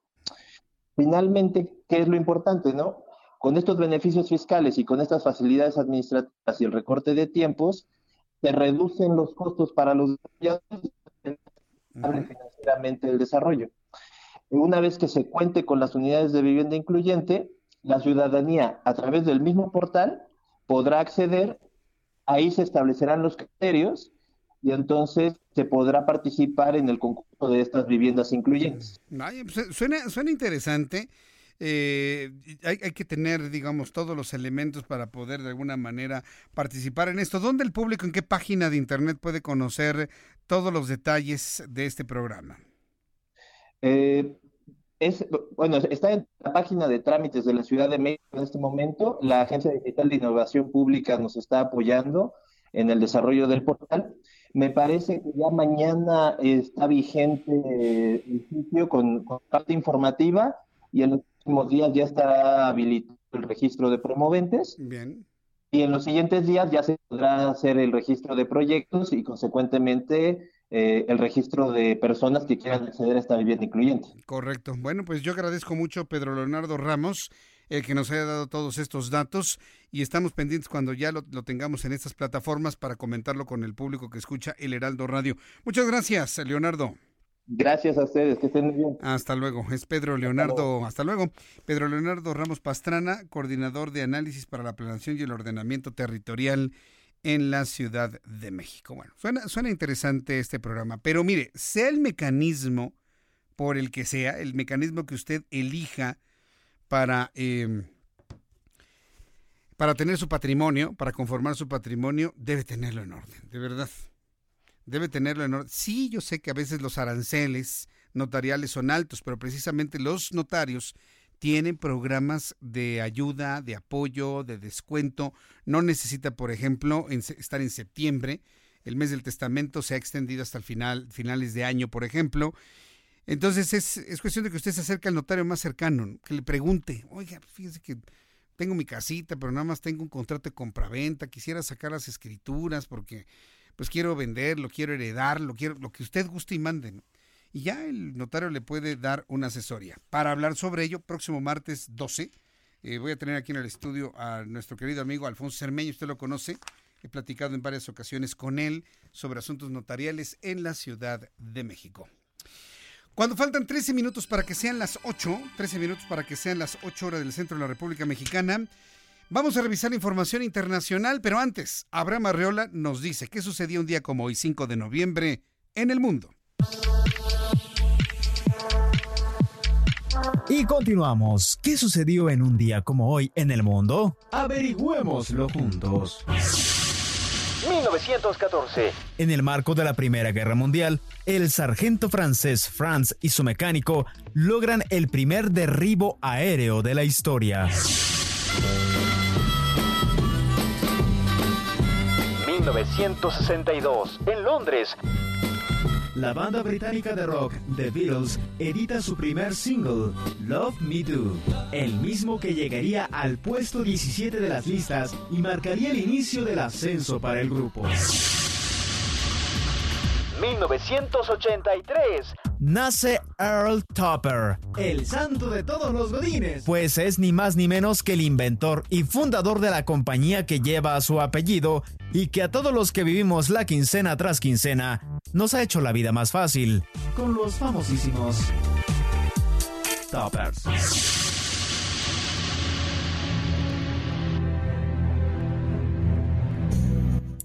Finalmente, ¿qué es lo importante, no? Con estos beneficios fiscales y con estas facilidades administrativas y el recorte de tiempos, se reducen los costos para los desarrolladores financieramente el desarrollo. Una vez que se cuente con las unidades de vivienda incluyente, la ciudadanía a través del mismo portal podrá acceder, ahí se establecerán los criterios y entonces se podrá participar en el concurso de estas viviendas incluyentes. Pues, suena, suena interesante. Eh, hay, hay, que tener, digamos, todos los elementos para poder de alguna manera participar en esto. ¿Dónde el público, en qué página de internet puede conocer todos los detalles de este programa? Eh, es, bueno, está en la página de trámites de la Ciudad de México en este momento. La Agencia Digital de Innovación Pública nos está apoyando en el desarrollo del portal. Me parece que ya mañana está vigente el sitio con, con parte informativa y en los próximos días ya estará habilitado el registro de promoventes. Bien. Y en los siguientes días ya se podrá hacer el registro de proyectos y consecuentemente eh, el registro de personas que quieran acceder a esta vivienda incluyente. Correcto. Bueno, pues yo agradezco mucho a Pedro Leonardo Ramos el que nos haya dado todos estos datos y estamos pendientes cuando ya lo, lo, tengamos en estas plataformas para comentarlo con el público que escucha el Heraldo Radio. Muchas gracias, Leonardo. Gracias a ustedes, que estén muy bien. Hasta luego. Es Pedro Leonardo, hasta luego. Pedro Leonardo Ramos Pastrana, coordinador de análisis para la planeación y el ordenamiento territorial en la Ciudad de México. Bueno, suena, suena interesante este programa, pero mire, sea el mecanismo por el que sea, el mecanismo que usted elija para, eh, para tener su patrimonio, para conformar su patrimonio, debe tenerlo en orden, de verdad debe tenerlo en orden. Sí, yo sé que a veces los aranceles notariales son altos, pero precisamente los notarios tienen programas de ayuda, de apoyo, de descuento. No necesita, por ejemplo, estar en septiembre. El mes del testamento se ha extendido hasta el final, finales de año, por ejemplo. Entonces es, es cuestión de que usted se acerque al notario más cercano, que le pregunte, oiga, fíjese que tengo mi casita, pero nada más tengo un contrato de compraventa, quisiera sacar las escrituras porque pues quiero venderlo, quiero heredarlo, quiero lo que usted guste y mande. Y ya el notario le puede dar una asesoría. Para hablar sobre ello, próximo martes 12, eh, voy a tener aquí en el estudio a nuestro querido amigo Alfonso Cermeño, usted lo conoce. He platicado en varias ocasiones con él sobre asuntos notariales en la Ciudad de México. Cuando faltan 13 minutos para que sean las 8, 13 minutos para que sean las 8 horas del centro de la República Mexicana, vamos a revisar información internacional, pero antes, Abraham Arreola nos dice qué sucedió un día como hoy, 5 de noviembre, en el mundo. Y continuamos. ¿Qué sucedió en un día como hoy en el mundo? Averigüémoslo juntos. 1914. En el marco de la Primera Guerra Mundial, el sargento francés Franz y su mecánico logran el primer derribo aéreo de la historia. 1962. En Londres. La banda británica de rock The Beatles edita su primer single, Love Me Do, el mismo que llegaría al puesto 17 de las listas y marcaría el inicio del ascenso para el grupo. 1983. Nace Earl Topper, el santo de todos los godines. Pues es ni más ni menos que el inventor y fundador de la compañía que lleva su apellido y que a todos los que vivimos la quincena tras quincena nos ha hecho la vida más fácil. Con los famosísimos Toppers.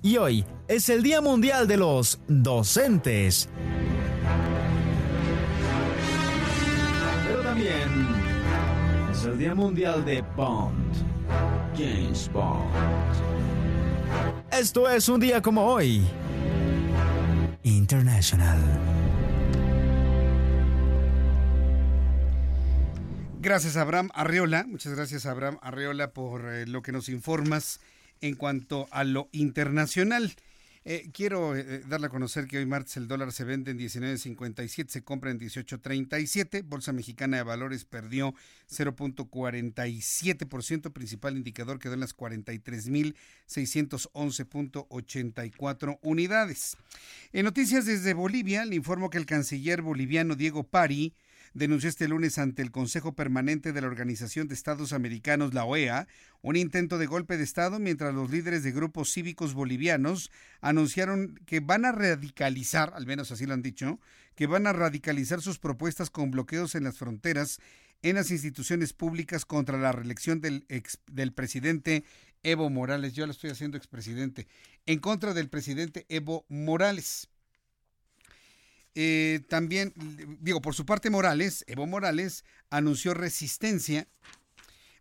Y hoy es el Día Mundial de los Docentes. El Día Mundial de Bond. James Bond. Esto es un día como hoy. International. Gracias, Abraham Arreola. Muchas gracias, Abraham Arreola, por eh, lo que nos informas en cuanto a lo internacional. Eh, quiero eh, darle a conocer que hoy martes el dólar se vende en 19.57, se compra en 18.37. Bolsa Mexicana de Valores perdió 0.47%, principal indicador quedó en las 43.611.84 unidades. En noticias desde Bolivia, le informo que el canciller boliviano Diego Pari denunció este lunes ante el Consejo Permanente de la Organización de Estados Americanos, la OEA, un intento de golpe de Estado mientras los líderes de grupos cívicos bolivianos anunciaron que van a radicalizar, al menos así lo han dicho, que van a radicalizar sus propuestas con bloqueos en las fronteras en las instituciones públicas contra la reelección del, ex, del presidente Evo Morales. Yo lo estoy haciendo expresidente. En contra del presidente Evo Morales. Eh, también, digo, por su parte Morales, Evo Morales, anunció resistencia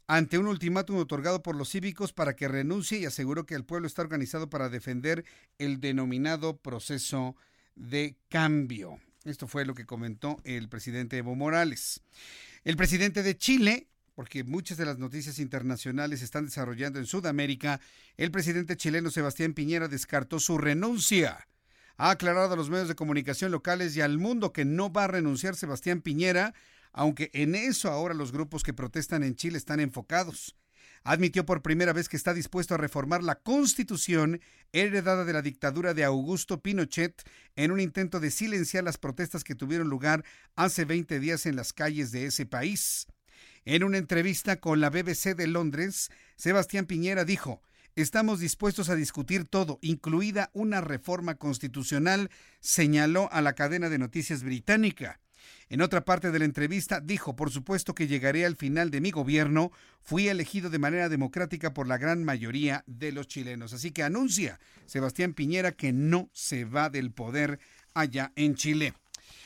ante un ultimátum otorgado por los cívicos para que renuncie y aseguró que el pueblo está organizado para defender el denominado proceso de cambio. Esto fue lo que comentó el presidente Evo Morales. El presidente de Chile, porque muchas de las noticias internacionales se están desarrollando en Sudamérica, el presidente chileno Sebastián Piñera descartó su renuncia ha aclarado a los medios de comunicación locales y al mundo que no va a renunciar Sebastián Piñera, aunque en eso ahora los grupos que protestan en Chile están enfocados. Admitió por primera vez que está dispuesto a reformar la constitución heredada de la dictadura de Augusto Pinochet en un intento de silenciar las protestas que tuvieron lugar hace 20 días en las calles de ese país. En una entrevista con la BBC de Londres, Sebastián Piñera dijo, Estamos dispuestos a discutir todo, incluida una reforma constitucional, señaló a la cadena de noticias británica. En otra parte de la entrevista dijo, por supuesto que llegaré al final de mi gobierno, fui elegido de manera democrática por la gran mayoría de los chilenos. Así que anuncia Sebastián Piñera que no se va del poder allá en Chile.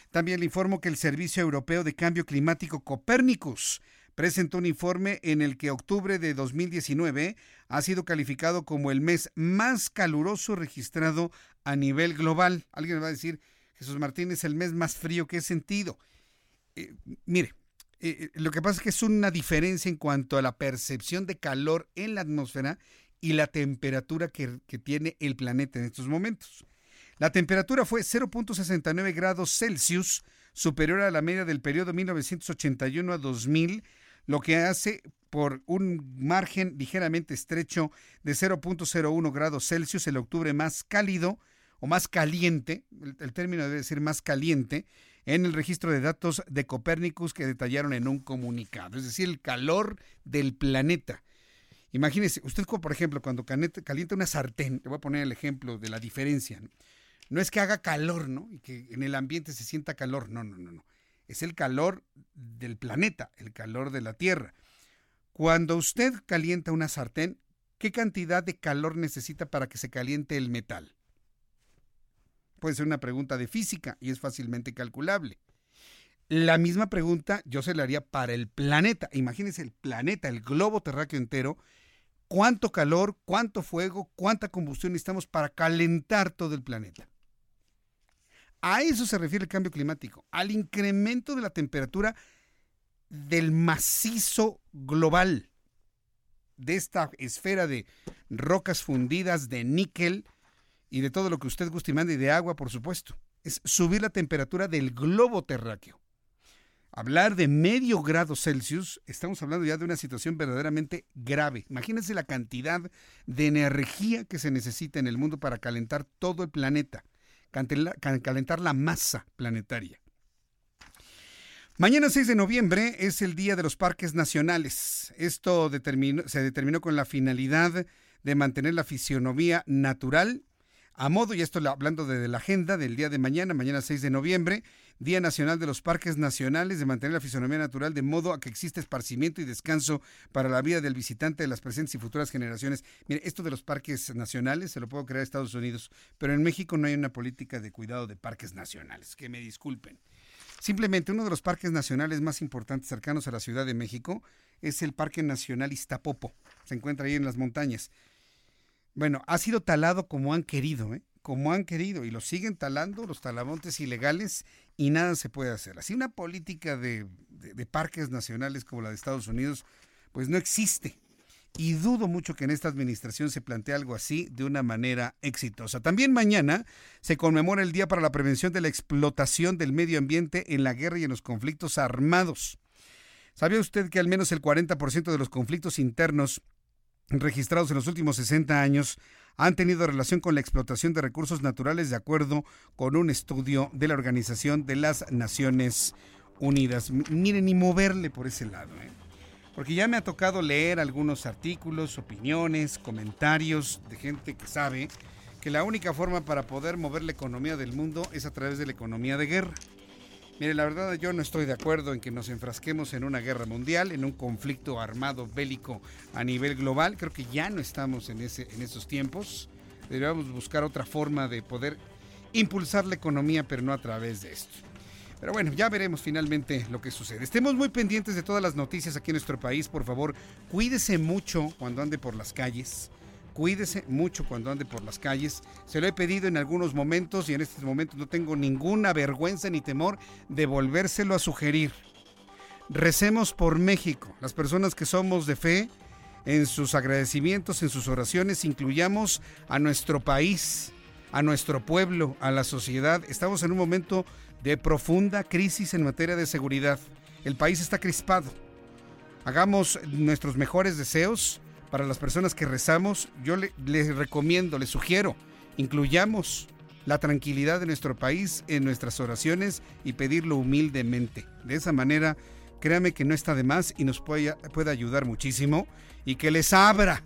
También le informo que el Servicio Europeo de Cambio Climático Copérnicus presentó un informe en el que octubre de 2019 ha sido calificado como el mes más caluroso registrado a nivel global. Alguien va a decir, Jesús Martín es el mes más frío que he sentido. Eh, mire, eh, lo que pasa es que es una diferencia en cuanto a la percepción de calor en la atmósfera y la temperatura que, que tiene el planeta en estos momentos. La temperatura fue 0.69 grados Celsius, superior a la media del periodo 1981 a 2000, lo que hace por un margen ligeramente estrecho de 0.01 grados Celsius el octubre más cálido o más caliente, el, término debe decir más caliente, en el registro de datos de Copérnicus que detallaron en un comunicado, es decir, el calor del planeta. Imagínese, usted, por ejemplo, cuando calienta una sartén, te voy a poner el ejemplo de la diferencia, ¿no? no es que haga calor, ¿no? Y que en el ambiente se sienta calor, no, no, no, no. Es el calor del planeta, el calor de la Tierra. Cuando usted calienta una sartén, ¿qué cantidad de calor necesita para que se caliente el metal? Puede ser una pregunta de física y es fácilmente calculable. La misma pregunta yo se la haría para el planeta. Imagínense el planeta, el globo terráqueo entero. ¿Cuánto calor, cuánto fuego, cuánta combustión necesitamos para calentar todo el planeta? A eso se refiere el cambio climático, al incremento de la temperatura del macizo global, de esta esfera de rocas fundidas, de níquel y de todo lo que usted guste y mande, y de agua, por supuesto. Es subir la temperatura del globo terráqueo. Hablar de medio grado Celsius, estamos hablando ya de una situación verdaderamente grave. Imagínense la cantidad de energía que se necesita en el mundo para calentar todo el planeta calentar la masa planetaria. Mañana 6 de noviembre es el Día de los Parques Nacionales. Esto se determinó con la finalidad de mantener la fisionomía natural a modo, y esto hablando de, la agenda del día de mañana, mañana 6 de noviembre, Día Nacional de los Parques Nacionales, de mantener la fisonomía natural de modo a que exista esparcimiento y descanso para la vida del visitante de las presentes y futuras generaciones. Mire, esto de los parques nacionales se lo puedo crear Estados Unidos, pero en México no hay una política de cuidado de parques nacionales, que me disculpen. Simplemente uno de los parques nacionales más importantes cercanos a la Ciudad de México es el Parque Nacional Iztapopo. Se encuentra ahí en las montañas. Bueno, ha sido talado como han querido, ¿eh? como han querido, y lo siguen talando los talamontes ilegales y nada se puede hacer. Así una política de, de parques nacionales como la de Estados Unidos, pues no existe. Y dudo mucho que en esta administración se plantee algo así de una manera exitosa. También mañana se conmemora el Día para la Prevención de la Explotación del Medio Ambiente en la guerra y en los conflictos armados. ¿Sabía usted que al menos el 40% de los conflictos internos registrados en los últimos 60 años han tenido relación con la explotación de recursos naturales de acuerdo con un estudio de la Organización de las Naciones Unidas. Miren, ni moverle por ese lado, ¿eh? porque ya me ha tocado leer algunos artículos, opiniones, comentarios de gente que sabe que la única forma para poder mover la economía del mundo es a través de la economía de guerra. Mire, la verdad yo no estoy de acuerdo en que nos enfrasquemos en una guerra mundial, en un conflicto armado bélico a nivel global. Creo que ya no estamos en, ese, en esos tiempos. Deberíamos buscar otra forma de poder impulsar la economía, pero no a través de esto. Pero bueno, ya veremos finalmente lo que sucede. Estemos muy pendientes de todas las noticias aquí en nuestro país, por favor. Cuídese mucho cuando ande por las calles. Cuídese mucho cuando ande por las calles. Se lo he pedido en algunos momentos y en estos momentos no tengo ninguna vergüenza ni temor de volvérselo a sugerir. Recemos por México. Las personas que somos de fe, en sus agradecimientos, en sus oraciones, incluyamos a nuestro país, a nuestro pueblo, a la sociedad. Estamos en un momento de profunda crisis en materia de seguridad. El país está crispado. Hagamos nuestros mejores deseos para las personas que rezamos, yo les recomiendo, les sugiero, incluyamos la tranquilidad de nuestro país en nuestras oraciones y pedirlo humildemente. De esa manera, créame que no está de más y nos puede, puede ayudar muchísimo y que les abra,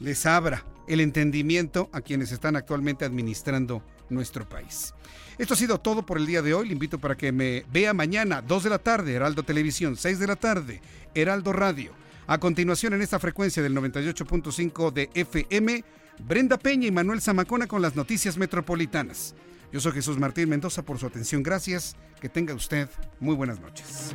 les abra el entendimiento a quienes están actualmente administrando nuestro país. Esto ha sido todo por el día de hoy. Le invito para que me vea mañana, 2 de la tarde, Heraldo Televisión, 6 de la tarde, Heraldo Radio. A continuación, en esta frecuencia del 98.5 de FM, Brenda Peña y Manuel Zamacona con las noticias metropolitanas. Yo soy Jesús Martín Mendoza por su atención. Gracias. Que tenga usted muy buenas noches.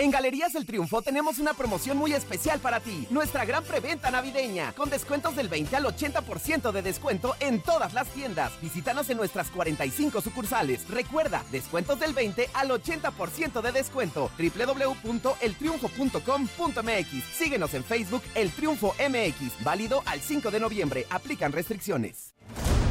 En Galerías del Triunfo tenemos una promoción muy especial para ti. Nuestra gran preventa navideña, con descuentos del 20 al 80% de descuento en todas las tiendas. Visítanos en nuestras 45 sucursales. Recuerda, descuentos del 20 al 80% de descuento. www.eltriunfo.com.mx. Síguenos en Facebook El Triunfo MX. Válido al 5 de noviembre. Aplican restricciones.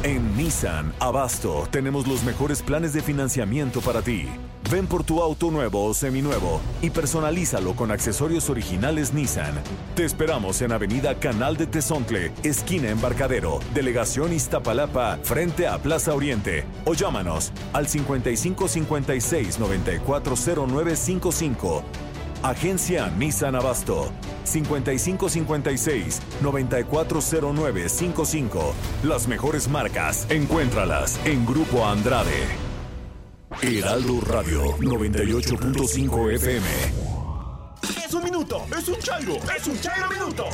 En Nissan Abasto tenemos los mejores planes de financiamiento para ti. Ven por tu auto nuevo o seminuevo y personalízalo con accesorios originales Nissan. Te esperamos en Avenida Canal de Tezontle, esquina Embarcadero, Delegación Iztapalapa, frente a Plaza Oriente. O llámanos al 5556 940955. Agencia Nissan Abasto 5556-940955. Las mejores marcas, encuéntralas en Grupo Andrade. Heraldo Radio 98.5 FM. Es un minuto, es un chairo, es un chairo minuto.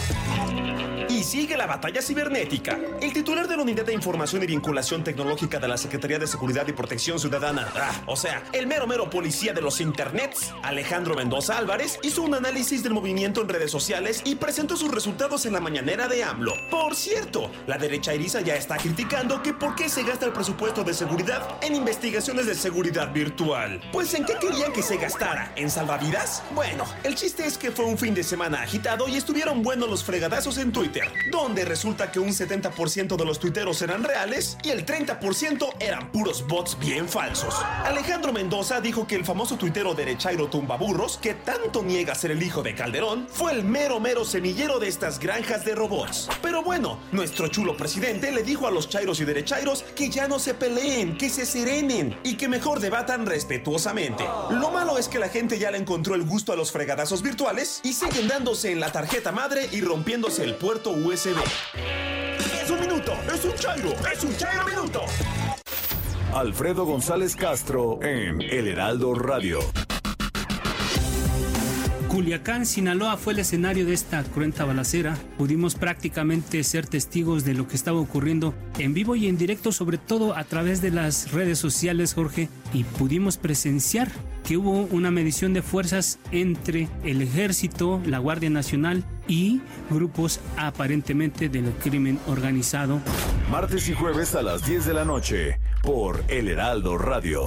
Y sigue la batalla cibernética. El titular de la Unidad de Información y Vinculación Tecnológica de la Secretaría de Seguridad y Protección Ciudadana, ah, o sea, el mero mero policía de los internets, Alejandro Mendoza Álvarez, hizo un análisis del movimiento en redes sociales y presentó sus resultados en la mañanera de AMLO. Por cierto, la derecha eriza ya está criticando que por qué se gasta el presupuesto de seguridad en investigaciones de seguridad virtual. Pues ¿en qué querían que se gastara? ¿En salvavidas? Bueno, el chiste es que fue un fin de semana agitado y estuvieron buenos los fregadazos en Twitter, donde resulta que un 70% de los tuiteros eran reales y el 30% eran puros bots bien falsos. Alejandro Mendoza dijo que el famoso tuitero derechairo Tumbaburros, que tanto niega ser el hijo de Calderón, fue el mero mero semillero de estas granjas de robots. Pero bueno, nuestro chulo presidente le dijo a los chairos y derechairos que ya no se peleen, que se serenen y que mejor debatan respetuosamente. Lo malo es que la gente ya le encontró el gusto a los fregadazos virtuales y siguen dándose en la tarjeta madre y rompiéndose el puerto Es un minuto, es un chairo, es un chairo minuto. Alfredo González Castro en El Heraldo Radio. Culiacán, Sinaloa fue el escenario de esta cruenta balacera. Pudimos prácticamente ser testigos de lo que estaba ocurriendo en vivo y en directo, sobre todo a través de las redes sociales, Jorge, y pudimos presenciar que hubo una medición de fuerzas entre el ejército, la Guardia Nacional y grupos aparentemente del crimen organizado. Martes y jueves a las 10 de la noche por El Heraldo Radio.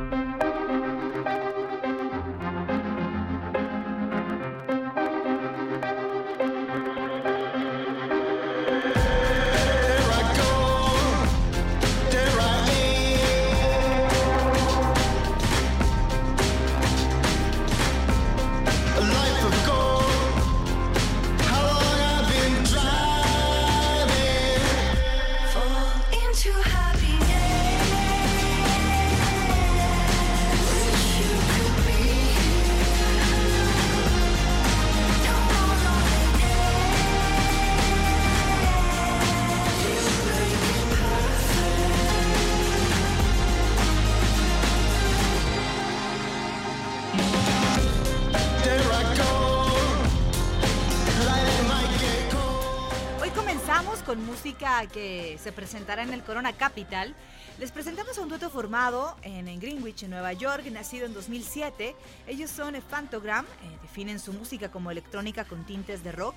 Que se presentará en el Corona Capital. Les presentamos a un dueto formado en, en Greenwich, en Nueva York, nacido en 2007. Ellos son Phantogram, eh, definen su música como electrónica con tintes de rock,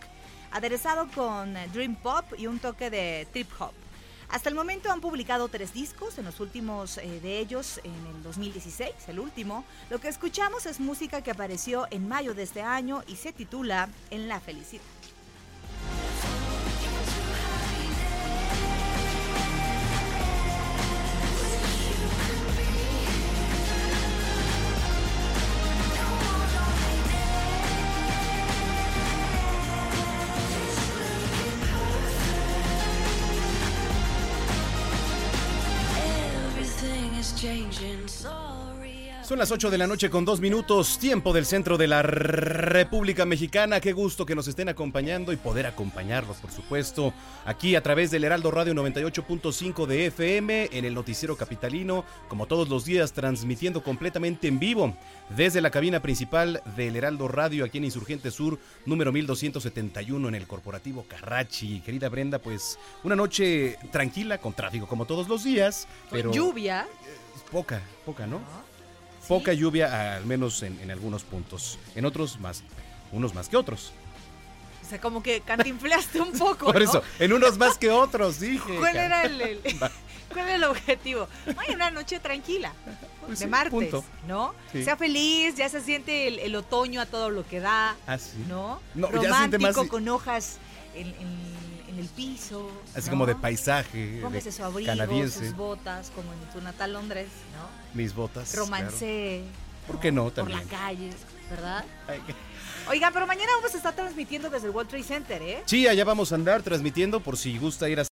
aderezado con dream pop y un toque de trip hop. Hasta el momento han publicado tres discos, en los últimos eh, de ellos en el 2016, el último. Lo que escuchamos es música que apareció en mayo de este año y se titula En la felicidad. Son las 8 de la noche con dos minutos, tiempo del centro de la República Mexicana. Qué gusto que nos estén acompañando y poder acompañarlos, por supuesto, aquí a través del Heraldo Radio 98.5 de FM, en el Noticiero Capitalino, como todos los días, transmitiendo completamente en vivo desde la cabina principal del Heraldo Radio, aquí en Insurgente Sur, número 1271, en el Corporativo Carrachi. Querida Brenda, pues una noche tranquila, con tráfico como todos los días, pero. Lluvia. Poca, poca, ¿no? Poca lluvia, al menos en, en algunos puntos. En otros más, unos más que otros. O sea, como que cantinflaste un poco. Por ¿no? eso, en unos más que otros, dije. ¿Cuál cara. era el, el- cuál era el objetivo? Hay una noche tranquila. Pues de sí, martes, punto. ¿no? Sí. Sea feliz, ya se siente el, el otoño a todo lo que da, Ah, sí. ¿no? No, ya Romántico más- con hojas en, en- en el piso. Así ¿no? como de paisaje. Póngase de su abrigo, canadiense. sus botas, como en tu natal Londres, ¿no? Mis botas. Romancé claro. ¿Por qué no por la también? calle, ¿verdad? Oigan, pero mañana vamos a estar transmitiendo desde el World Trade Center, ¿eh? Sí, allá vamos a andar transmitiendo por si gusta ir a